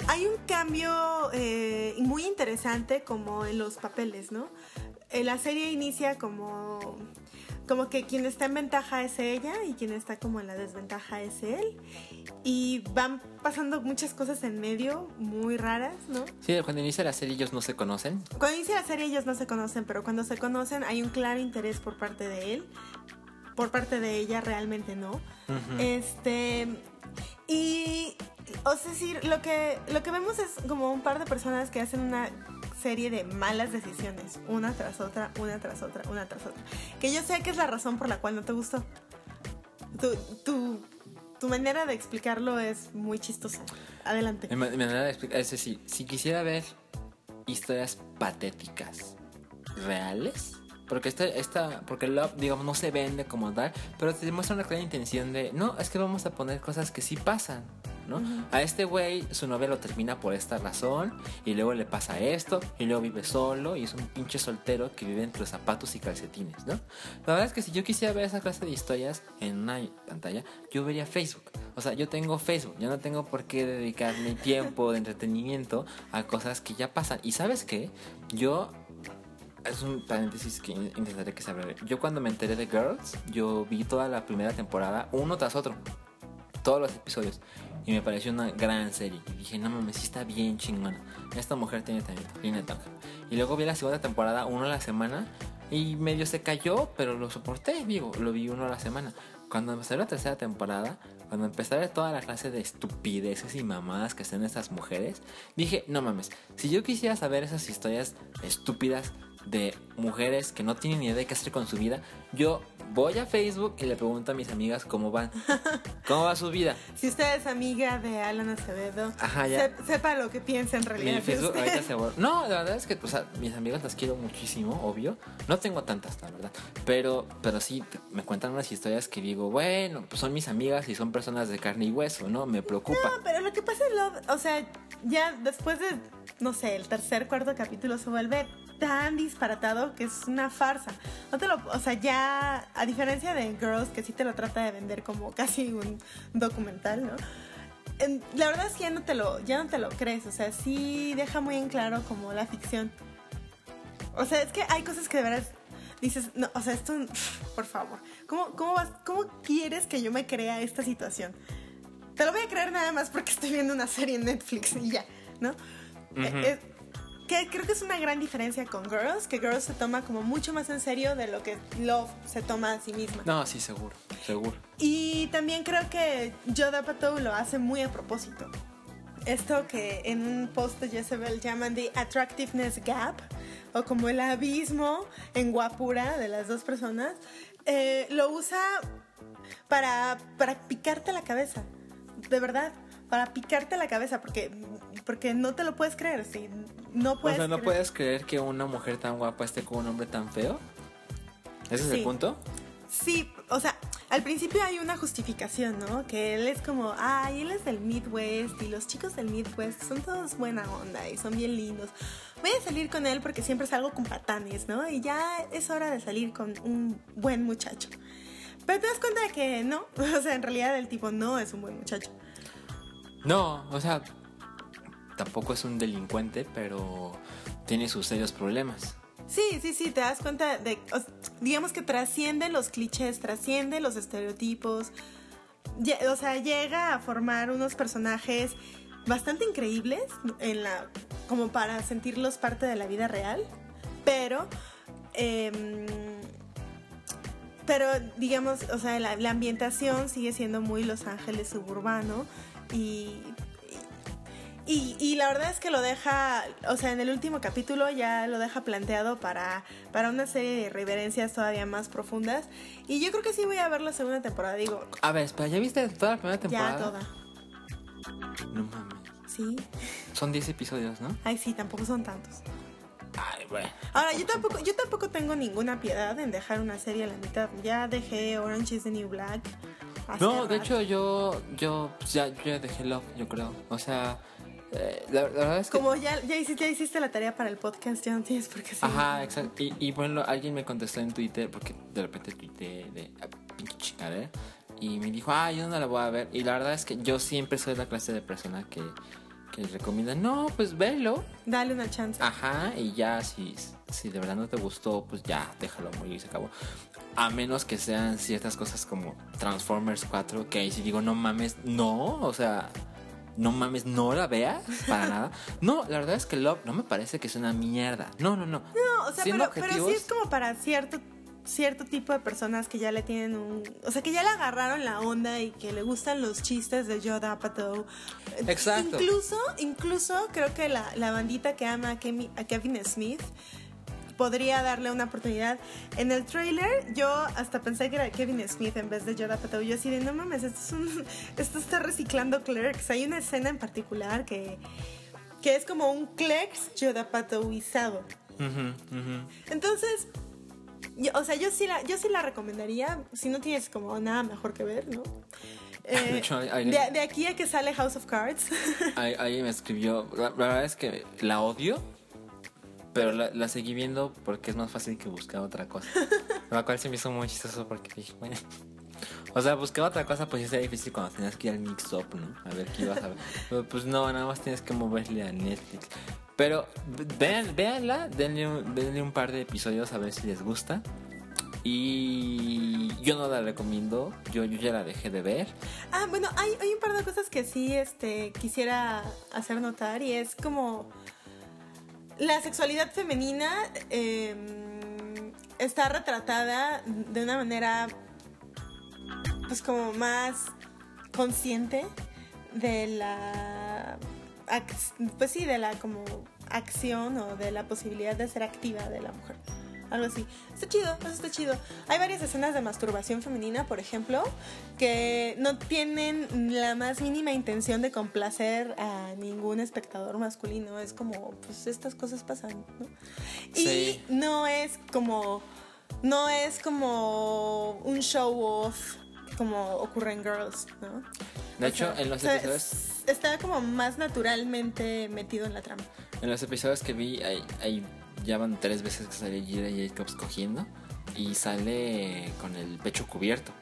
S2: hay un cambio eh, muy interesante como en los papeles, ¿no? Eh, la serie inicia como, como que quien está en ventaja es ella y quien está como en la desventaja es él. Y van pasando muchas cosas en medio muy raras, ¿no?
S1: Sí, cuando inicia la serie ellos no se conocen.
S2: Cuando inicia la serie ellos no se conocen, pero cuando se conocen hay un claro interés por parte de él. Por parte de ella realmente no. Este. Y. O sea, decir, lo que, lo que vemos es como un par de personas que hacen una serie de malas decisiones, una tras otra, una tras otra, una tras otra. Que yo sé que es la razón por la cual no te gustó. Tu, tu, tu manera de explicarlo es muy chistosa. Adelante.
S1: Mi manera de explicar es decir, si quisiera ver historias patéticas reales, porque esta, esta, porque Love, digamos, no se vende como tal, pero te demuestra una clara intención de, no, es que vamos a poner cosas que sí pasan. ¿no? A este güey su novia lo termina por esta razón y luego le pasa esto y luego vive solo y es un pinche soltero que vive entre zapatos y calcetines, ¿no? La verdad es que si yo quisiera ver esa clase de historias en una pantalla, yo vería Facebook. O sea, yo tengo Facebook, yo no tengo por qué dedicar mi tiempo de entretenimiento a cosas que ya pasan. Y sabes qué, yo es un paréntesis que intentaré que se abra. Yo cuando me enteré de Girls, yo vi toda la primera temporada, uno tras otro. Todos los episodios. Y me pareció una gran serie. Y dije, no mames, sí está bien chingona. Esta mujer tiene talento, tiene talento. Y luego vi la segunda temporada, uno a la semana. Y medio se cayó, pero lo soporté, digo, lo vi uno a la semana. Cuando empezó la tercera temporada, cuando empecé a ver toda la clase de estupideces y mamadas que hacen estas mujeres, dije, no mames, si yo quisiera saber esas historias estúpidas de mujeres que no tienen ni idea de qué hacer con su vida, yo voy a Facebook y le pregunto a mis amigas cómo van. ¿Cómo va su vida?
S2: Si usted es amiga de Alan Acevedo, sepa lo que piensa en realidad.
S1: No, la verdad es que o sea, mis amigas las quiero muchísimo, obvio. No tengo tantas, la verdad. Pero, pero sí, me cuentan unas historias que digo, bueno, pues son mis amigas y son personas de carne y hueso, ¿no? Me preocupa.
S2: No, pero lo que pasa es, lo, o sea, ya después de, no sé, el tercer, cuarto capítulo se vuelve tan disparatado que es una farsa. No te lo, o sea, ya a diferencia de Girls que sí te lo trata de vender como casi un documental, ¿no? la verdad es que ya no te lo ya no te lo crees, o sea, sí deja muy en claro como la ficción. O sea, es que hay cosas que de verdad dices, no, o sea, esto por favor, ¿cómo cómo vas cómo quieres que yo me crea esta situación? Te lo voy a creer nada más porque estoy viendo una serie en Netflix y ya, ¿no? Que creo que es una gran diferencia con Girls, que Girls se toma como mucho más en serio de lo que Love se toma a sí misma.
S1: No, sí, seguro, seguro.
S2: Y también creo que Joe lo hace muy a propósito. Esto que en un post de Jezebel llaman The Attractiveness Gap, o como el abismo en guapura de las dos personas, eh, lo usa para, para picarte la cabeza. De verdad, para picarte la cabeza, porque, porque no te lo puedes creer. ¿sí? No puedes.
S1: O sea, ¿no puedes creer que una mujer tan guapa esté con un hombre tan feo? ¿Ese es el punto?
S2: Sí, o sea, al principio hay una justificación, ¿no? Que él es como, ay, él es del Midwest y los chicos del Midwest son todos buena onda y son bien lindos. Voy a salir con él porque siempre salgo con patanes, ¿no? Y ya es hora de salir con un buen muchacho. Pero te das cuenta de que no, o sea, en realidad el tipo no es un buen muchacho.
S1: No, o sea, tampoco es un delincuente, pero tiene sus serios problemas.
S2: Sí, sí, sí, te das cuenta de, digamos que trasciende los clichés, trasciende los estereotipos, o sea, llega a formar unos personajes bastante increíbles en la, como para sentirlos parte de la vida real, pero, em, pero digamos, o sea, la, la ambientación sigue siendo muy Los Ángeles suburbano y y, la verdad es que lo deja, o sea, en el último capítulo ya lo deja planteado para, para una serie de reverencias todavía más profundas. Y yo creo que sí voy a ver la segunda temporada, digo.
S1: A ver, espera, ¿ya viste toda la primera temporada?
S2: Ya, toda.
S1: No mames.
S2: Sí.
S1: Son 10 episodios, ¿no?
S2: Ay, sí, tampoco son tantos.
S1: Ay, bueno.
S2: Ahora, yo tampoco, yo tampoco tengo ninguna piedad en dejar una serie a la mitad. Ya dejé Orange is the New Black.
S1: No, de hecho yo, yo, pues ya, yo ya dejé Love, yo creo. O sea, eh, la, verdad es
S2: que... Como ya, ya, hiciste, ya hiciste la tarea para el podcast, ya no tienes por qué
S1: Ajá, exacto. Y, y, bueno, alguien me contestó en Twitter, porque de repente tuiteé de ah, pinche y me dijo, ah, yo no la voy a ver. Y la verdad es que yo siempre soy la clase de persona que, que recomienda, no, pues velo.
S2: Dale una chance.
S1: Ajá, y ya si, si de verdad no te gustó, pues ya, déjalo morir y se acabó. A menos que sean ciertas cosas como Transformers 4, que ahí sí digo, no mames, no, o sea no mames, no la veas para nada. No, la verdad es que Love no me parece que es una mierda. No, no, no.
S2: No, o sea, pero, pero, sí es como para cierto cierto tipo de personas que ya le tienen un... O sea, que ya le agarraron la onda y que le gustan los chistes de Joe Apatow.
S1: Exacto.
S2: Incluso, incluso creo que la, la bandita que ama a Kevin Smith podría darle una oportunidad. En el trailer yo hasta pensé que era Kevin Smith en vez de Yoda Pato. Yo así de, no mames, esto, es un, esto está reciclando Clerks. Hay una escena en particular que, que es como un Clerks Yoda Patoizado. Entonces, o sea, yo sí, la, yo sí la recomendaría si no tienes como nada mejor que ver, ¿no? Eh,
S1: De hecho, alguien-
S2: de, de aquí a que sale House of Cards.
S1: Ahí- Alguien me escribió. La, la verdad es que la odio, pero la, la seguí viendo porque es más fácil que buscar otra cosa. Lo cual se me hizo muy chistoso porque dije, bueno. O sea, buscar otra cosa pues sí sería difícil cuando tenías que ir al mix up, ¿no? A ver qué ibas a ver. Pero, pues no, nada más tienes que moverle a Netflix. Pero vean, véanla, denle un, denle un par de episodios a ver si les gusta. Y yo no la recomiendo, yo, yo ya la dejé de ver.
S2: Ah, bueno, hay, hay un par de cosas que sí este, quisiera hacer notar y es como la sexualidad femenina eh, está retratada de una manera pues como más consciente de la pues sí de la como acción o de la posibilidad de ser activa de la mujer algo así está chido eso está chido hay varias escenas de masturbación femenina por ejemplo que no tienen la más mínima intención de complacer a ningún espectador masculino es como pues estas cosas pasan ¿no? y
S1: Sí.
S2: no es como no es como un show off como ocurre en Girls, ¿no?
S1: De
S2: O
S1: hecho,
S2: sea,
S1: en los episodios...
S2: es- está como más naturalmente metido en la trama.
S1: En los episodios que vi, hay, hay- ya van tres veces que sale Jira Jacobs cogiendo y sale con el pecho cubierto,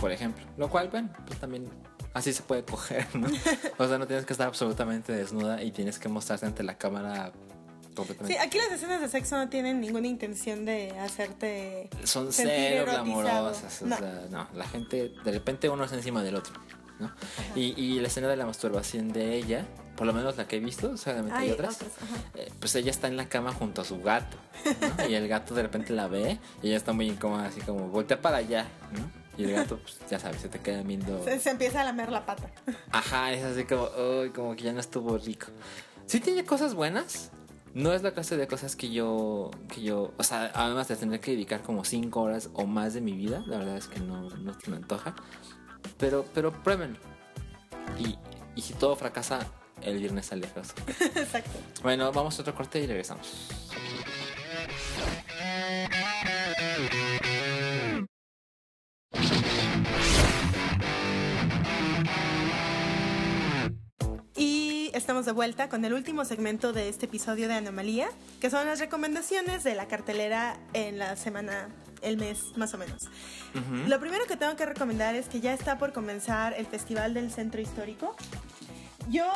S1: por ejemplo. Lo cual, bueno, pues también así se puede coger, ¿no? O sea, no tienes que estar absolutamente desnuda y tienes que mostrarte ante la cámara
S2: Sí,
S1: completamente.
S2: aquí las escenas de sexo no tienen ninguna intención de hacerte
S1: Son cero glamorosas, o
S2: No.
S1: sea, no, la gente, de repente uno está encima del otro, ¿no? Y, y la escena de la masturbación de ella, por lo menos la que he visto, seguramente hay
S2: Hay
S1: otras.
S2: otras.
S1: Eh, pues ella está en la cama junto a su gato, ¿no? Y el gato de repente la ve y ella está muy incómoda, así como, voltea para allá, ¿no? Y el gato, pues ya sabes, se te queda viendo.
S2: Se, se empieza a lamer la pata.
S1: Ajá, es así como, uy, como que ya no estuvo rico. Sí tiene cosas buenas. No es la clase de cosas que yo, que yo, o sea, además de tener que dedicar como 5 horas o más de mi vida, la verdad es que no, no me antoja. Pero, pero pruébenlo. Y, y si todo fracasa, el viernes sale Cards.
S2: Exacto.
S1: Bueno, vamos a otro corte y regresamos.
S2: Y estamos de vuelta con el último segmento de este episodio de Anomalía, que son las recomendaciones de la cartelera en la semana, el mes más o menos. Lo primero que tengo que recomendar es que ya está por comenzar el Festival del Centro Histórico. Yo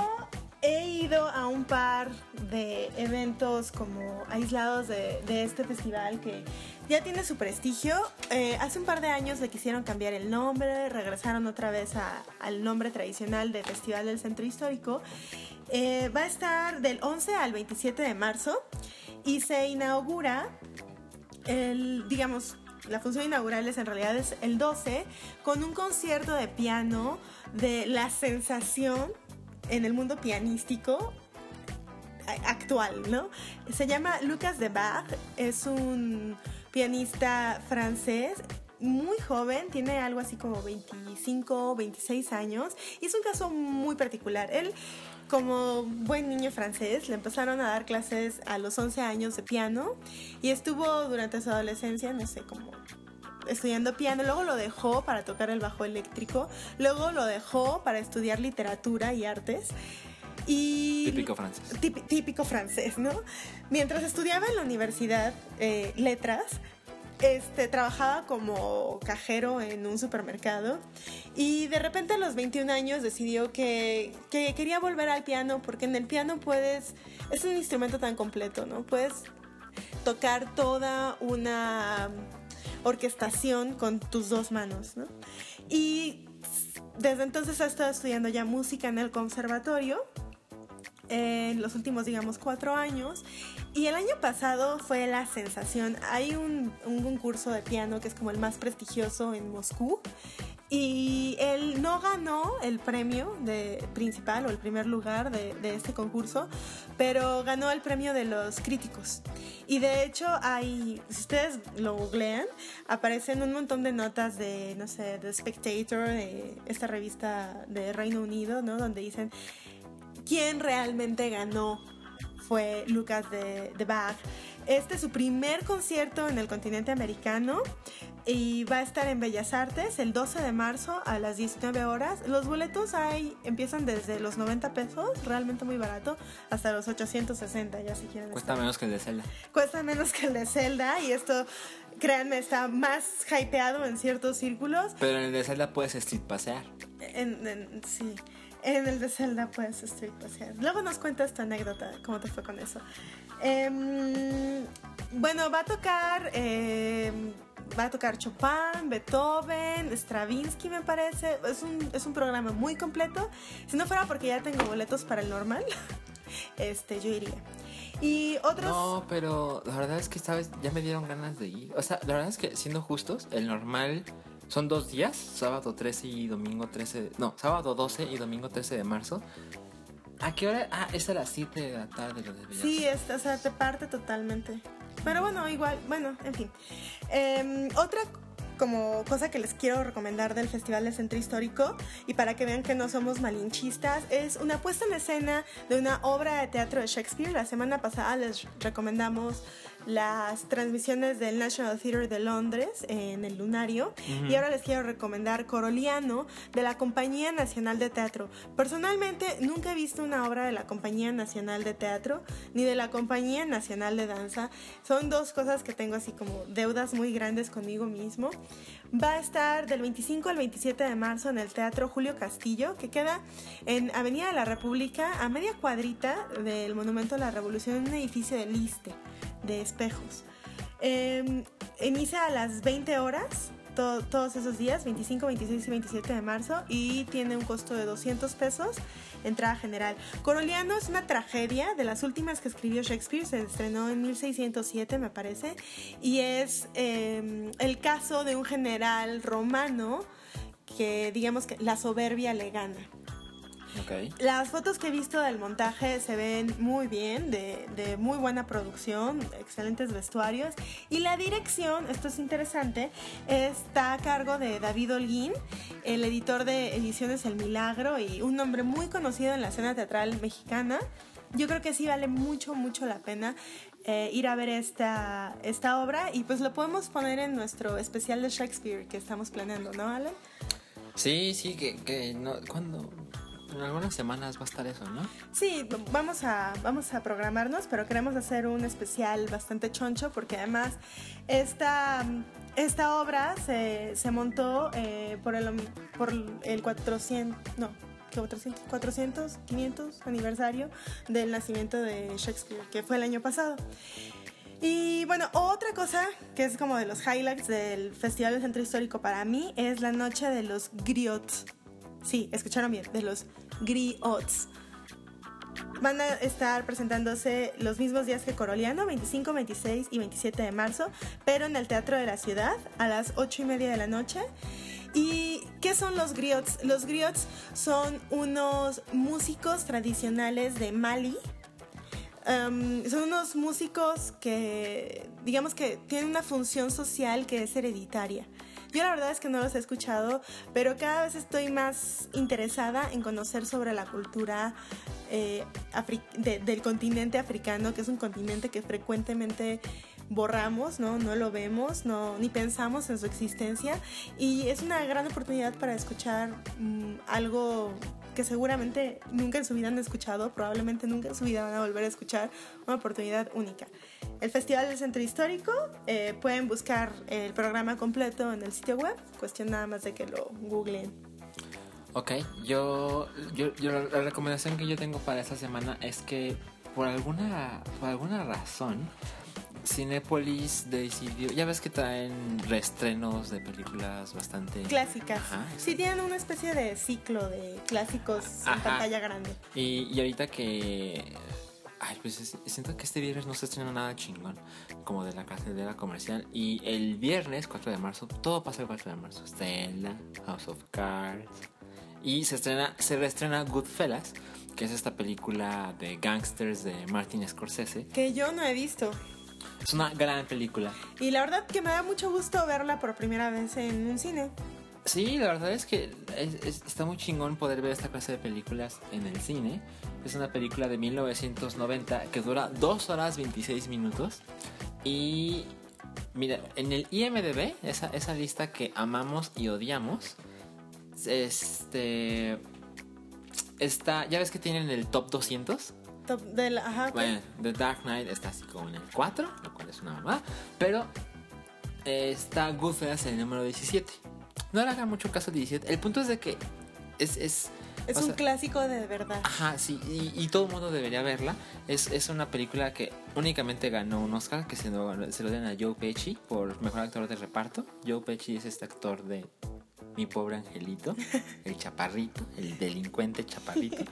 S2: he ido a un par de eventos como aislados de, este festival que ya tiene su prestigio. Eh, hace un par de años le quisieron cambiar el nombre, regresaron otra vez al nombre tradicional de Festival del Centro Histórico. Eh, va a estar del 11 al 27 de marzo y se inaugura el, digamos, la función inaugural es en realidad el 12 con un concierto de piano de la sensación en el mundo pianístico actual, ¿no? Se llama Lucas de Bach, es un pianista francés muy joven, tiene algo así como 25, 26 años y es un caso muy particular. Él como buen niño francés, le empezaron a dar clases a los 11 años de piano y estuvo durante su adolescencia, no sé, como estudiando piano, luego lo dejó para tocar el bajo eléctrico, luego lo dejó para estudiar literatura y artes. Y
S1: Típico francés.
S2: Típi- típico francés, ¿no? Mientras estudiaba en la universidad eh, letras, este, trabajaba como cajero en un supermercado y de repente a los 21 años decidió que, que quería volver al piano porque en el piano puedes, es un instrumento tan completo, ¿no? Puedes tocar toda una orquestación con tus dos manos, ¿no? Y desde entonces ha estado estudiando ya música en el conservatorio en los últimos, digamos, cuatro años. Y el año pasado fue la sensación. Hay un, un concurso de piano que es como el más prestigioso en Moscú. Y él no ganó el premio de principal o el primer lugar de, este concurso, pero ganó el premio de los críticos. Y de hecho hay, si ustedes lo googlean, aparecen un montón de notas de, no sé, The Spectator, de esta revista de Reino Unido, ¿no? Donde dicen, quién realmente ganó fue Lucas de, de Bach. Este es su primer concierto en el continente americano, y va a estar en Bellas Artes el 12 de marzo a las 19 horas. Los boletos hay, empiezan desde los 90 pesos, realmente muy barato, hasta los 860, ya si quieren.
S1: Cuesta menos que el de Zelda.
S2: Cuesta menos que el de Zelda y esto, créanme, está más hypeado en ciertos círculos.
S1: Pero en el de Zelda puedes street pasear.
S2: En, sí. En el de Zelda puedes street pasear. Luego nos cuentas tu anécdota, cómo te fue con eso. Em, bueno, va a tocar eh, va a tocar Chopin, Beethoven, Stravinsky me parece. Es un, es un programa muy completo. Si no fuera porque ya tengo boletos para el normal, este, yo iría. Y otros...
S1: No, pero la verdad es que esta vez ya me dieron ganas de ir. O sea, la verdad es que siendo justos, el normal son dos días, sábado 13 y domingo 13... no, sábado 12 y domingo 13 de marzo. ¿A qué hora? Ah, es a las 7 de la tarde lo de
S2: Sí, es, o sea, te parte totalmente. Pero bueno, igual, bueno, en fin. Em, otra como cosa que les quiero recomendar del Festival de Centro Histórico y para que vean que no somos malinchistas es una puesta en escena de una obra de teatro de Shakespeare. La semana pasada les recomendamos las transmisiones del National Theatre de Londres en el Lunario y ahora les quiero recomendar Coroliano de la Compañía Nacional de Teatro. Personalmente nunca he visto una obra de la Compañía Nacional de Teatro ni de la Compañía Nacional de Danza. Son dos cosas que tengo así como deudas muy grandes conmigo mismo. Va a estar del 25 al 27 de marzo en el Teatro Julio Castillo, que queda en Avenida de la República, a media cuadrita del Monumento a la Revolución, en un edificio de Liste de espejos. Em, inicia a las 20 horas todos esos días, 25, 26 y 27 de marzo, y tiene un costo de 200 pesos, entrada general. Coroliano es una tragedia de las últimas que escribió Shakespeare, se estrenó en 1607 me parece, y es em, el caso de un general romano que digamos que la soberbia le gana. Las fotos que he visto del montaje se ven muy bien, de, muy buena producción, excelentes vestuarios. Y la dirección, esto es interesante, está a cargo de David Holguín, el editor de Ediciones El Milagro y un nombre muy conocido en la escena teatral mexicana. Yo creo que sí vale mucho, mucho la pena eh, ir a ver esta, esta obra y pues lo podemos poner en nuestro especial de Shakespeare que estamos planeando, ¿no, Alan?
S1: Sí, sí, que, que no, ¿cuándo? En algunas semanas va a estar eso, ¿no?
S2: Sí, vamos a, vamos a programarnos, pero queremos hacer un especial bastante choncho porque además esta, esta obra se, se montó eh, por, el, por el 400, no, 400, 400, 500 aniversario del nacimiento de Shakespeare, que fue el año pasado. Y bueno, otra cosa que es como de los highlights del Festival del Centro Histórico para mí es la noche de los griots. Sí, escucharon bien, de los griots. Van a estar presentándose los mismos días que Coroliano, 25, 26 y 27 de marzo, pero en el Teatro de la Ciudad a las 8 y media de la noche. ¿Y qué son los griots? Los griots son unos músicos tradicionales de Mali. Um, son unos músicos que, digamos que tienen una función social que es hereditaria. Yo la verdad es que no los he escuchado, pero cada vez estoy más interesada en conocer sobre la cultura eh, del continente africano, que es un continente que frecuentemente borramos, ¿no? No lo vemos, no, ni pensamos en su existencia. Y es una gran oportunidad para escuchar mm, algo que seguramente nunca en su vida han escuchado, probablemente nunca en su vida van a volver a escuchar, una oportunidad única. El Festival del Centro Histórico, eh, pueden buscar el programa completo en el sitio web, cuestión nada más de que lo googleen.
S1: Ok, yo, yo, yo la recomendación que yo tengo para esta semana es que por alguna, por alguna razón Cinepolis decidió, ya ves que traen reestrenos de películas bastante
S2: clásicas. Sí tienen una especie de ciclo de clásicos en pantalla grande.
S1: Y, y ahorita que Ay, pues siento que este viernes no se estrena nada chingón, como de la la comercial. Y el viernes, 4 de marzo, todo pasa el 4 de marzo. Stella, House of Cards. Y se estrena, se reestrena Goodfellas, que es esta película de gangsters de Martin Scorsese.
S2: Que yo no he visto.
S1: Es una gran película.
S2: Y la verdad que me da mucho gusto verla por primera vez en un cine.
S1: Sí, la verdad es que está muy chingón poder ver esta clase de películas en el cine. Es una película de 1990 que dura 2 horas 26 minutos. Y Mira, en el IMDB, esa, esa lista que amamos y odiamos, este. Está. ¿Ya ves que tienen el top 200?
S2: Top de la- ajá.
S1: Bueno, The Dark Knight está así como en el 4, lo cual es una mamada. Pero eh, está Goodfellas en el número 17. No le hagan mucho caso al 17. El punto es de que es. es
S2: Es un
S1: sea,
S2: clásico de verdad.
S1: Ajá, sí, y, y todo el mundo debería verla. Es, es una película que únicamente ganó un Oscar, que se lo, se lo den a Joe Pesci por mejor actor de reparto. Joe Pesci es este actor de Mi pobre angelito, el chaparrito, el delincuente chaparrito.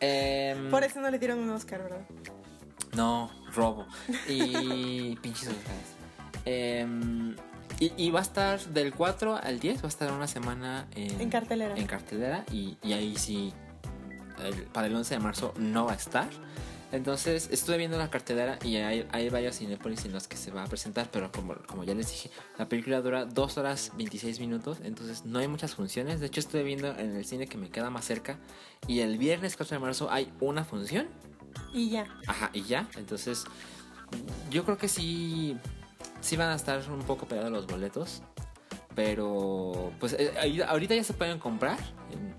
S1: Em,
S2: Por eso no le dieron un Oscar, ¿verdad?
S1: no, robo. Y pinches Oscars. Em, y, y va a estar del 4 al 10, va a estar una semana en,
S2: En cartelera.
S1: en cartelera y, y ahí sí, el- para el 11 de marzo no va a estar. Entonces estuve viendo la cartelera y hay, hay varios cinépolis en los que se va a presentar, pero como, como ya les dije, la película dura 2 horas 26 minutos, entonces no hay muchas funciones. De hecho estuve viendo en el cine que me queda más cerca y el viernes 4 de marzo hay una función
S2: Y ya.
S1: Ajá, y ya. Entonces, yo creo que sí, sí van a estar un poco pegados los boletos. Pero, pues eh, ahorita ya se pueden comprar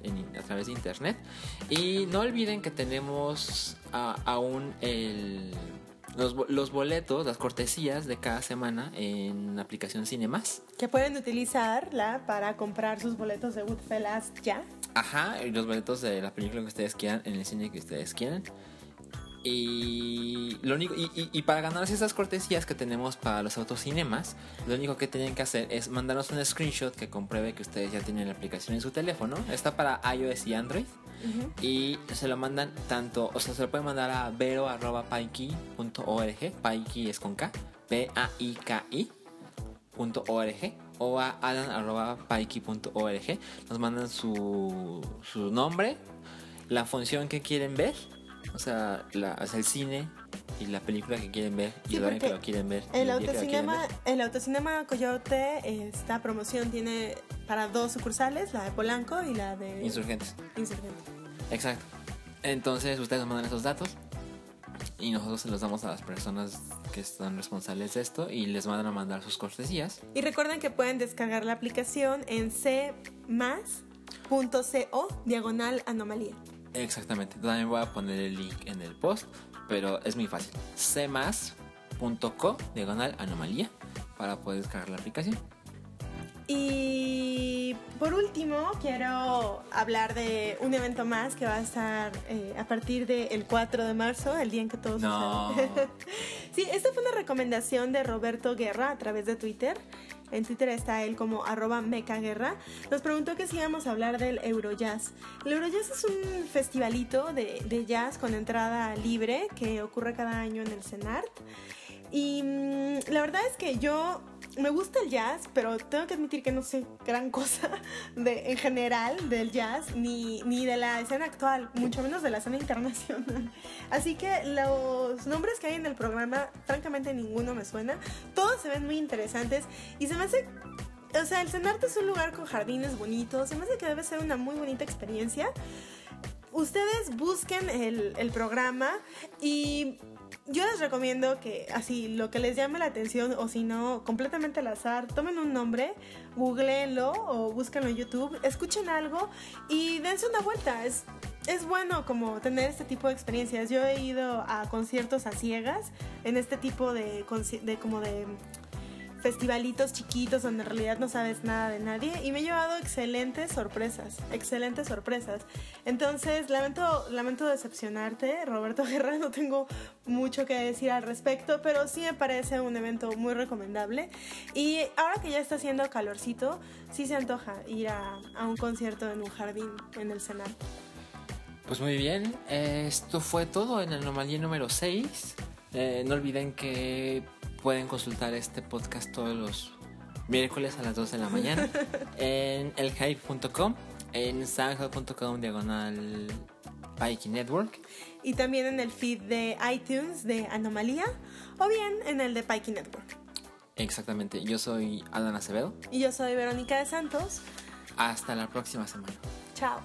S1: en- en- a través de internet. Y no olviden que tenemos ah, aún el, los, los boletos, las cortesías de cada semana en la aplicación Cinemas.
S2: Que pueden utilizarla para comprar sus boletos de Goodfellas ya.
S1: Ajá, y los boletos de la película que ustedes quieran, en el cine que ustedes quieran. Y lo único y, y- y para ganarse esas cortesías que tenemos para los autocinemas, lo único que tienen que hacer es mandarnos un screenshot que compruebe que ustedes ya tienen la aplicación en su teléfono. Está para iOS y Android. Y se lo mandan tanto, o sea, se lo pueden mandar a vero.paiki.org. Paiki es con K. P-A-I-K-I. .org o a alan.paiki.org. Nos mandan su, su nombre, la función que quieren ver, o sea, la, o sea, el cine y la película que quieren ver y
S2: Sí,
S1: el hora que lo quieren ver.
S2: El
S1: el
S2: autocinema,
S1: ver.
S2: el autocinema Coyote, esta promoción tiene para dos sucursales, la de Polanco y la de
S1: Insurgentes.
S2: Insurgente.
S1: Exacto. Entonces ustedes nos mandan esos datos y nosotros se los damos a las personas que están responsables de esto y les van a mandar sus cortesías.
S2: Y recuerden que pueden descargar la aplicación en cmas.co diagonal anomalía.
S1: Exactamente. También voy a poner el link en el post, pero es muy fácil. cmas.co diagonal anomalía para poder descargar la aplicación.
S2: Y por último, quiero hablar de un evento más que va a estar eh, a partir del 4 de marzo, el día en que todos
S1: No.
S2: sí, esta fue una recomendación de Roberto Guerra a través de Twitter. En Twitter está él como arroba mecaguerra. Nos preguntó que si íbamos a hablar del Eurojazz. El Eurojazz es un festivalito de, de jazz con entrada libre que ocurre cada año en el CENART. Y mm, la verdad es que yo me gusta el jazz, pero tengo que admitir que no sé gran cosa de, en general del jazz, ni, ni de la escena actual, mucho menos de la escena internacional. Así que los nombres que hay en el programa, francamente ninguno me suena. Todos se ven muy interesantes y se me hace... O sea, el Cenarte es un lugar con jardines bonitos, se me hace que debe ser una muy bonita experiencia ustedes busquen el, el programa y yo les recomiendo que así lo que les llame la atención o si no completamente al azar tomen un nombre googleenlo o búsquenlo en YouTube escuchen algo y dense una vuelta. Es es bueno como tener este tipo de experiencias. Yo he ido a conciertos a ciegas en este tipo de, de como de festivalitos chiquitos donde en realidad no sabes nada de nadie y me he llevado excelentes sorpresas, excelentes sorpresas. Entonces, lamento, lamento decepcionarte, Roberto Guerra, no tengo mucho que decir al respecto, pero sí me parece un evento muy recomendable. Y ahora que ya está haciendo calorcito, sí se antoja ir a, un concierto en un jardín en el Senado.
S1: Pues muy bien, esto fue todo en Anomalía número 6. Eh, no olviden que pueden consultar este podcast todos los miércoles a las 2 de la mañana en elhype.com, en soundcloud.com diagonal Pikey Network.
S2: Y también en el feed de iTunes de Anomalía o bien en el de Pikey Network.
S1: Exactamente, yo soy Alan Acevedo.
S2: Y yo soy Verónica de Santos.
S1: Hasta la próxima semana.
S2: Chao.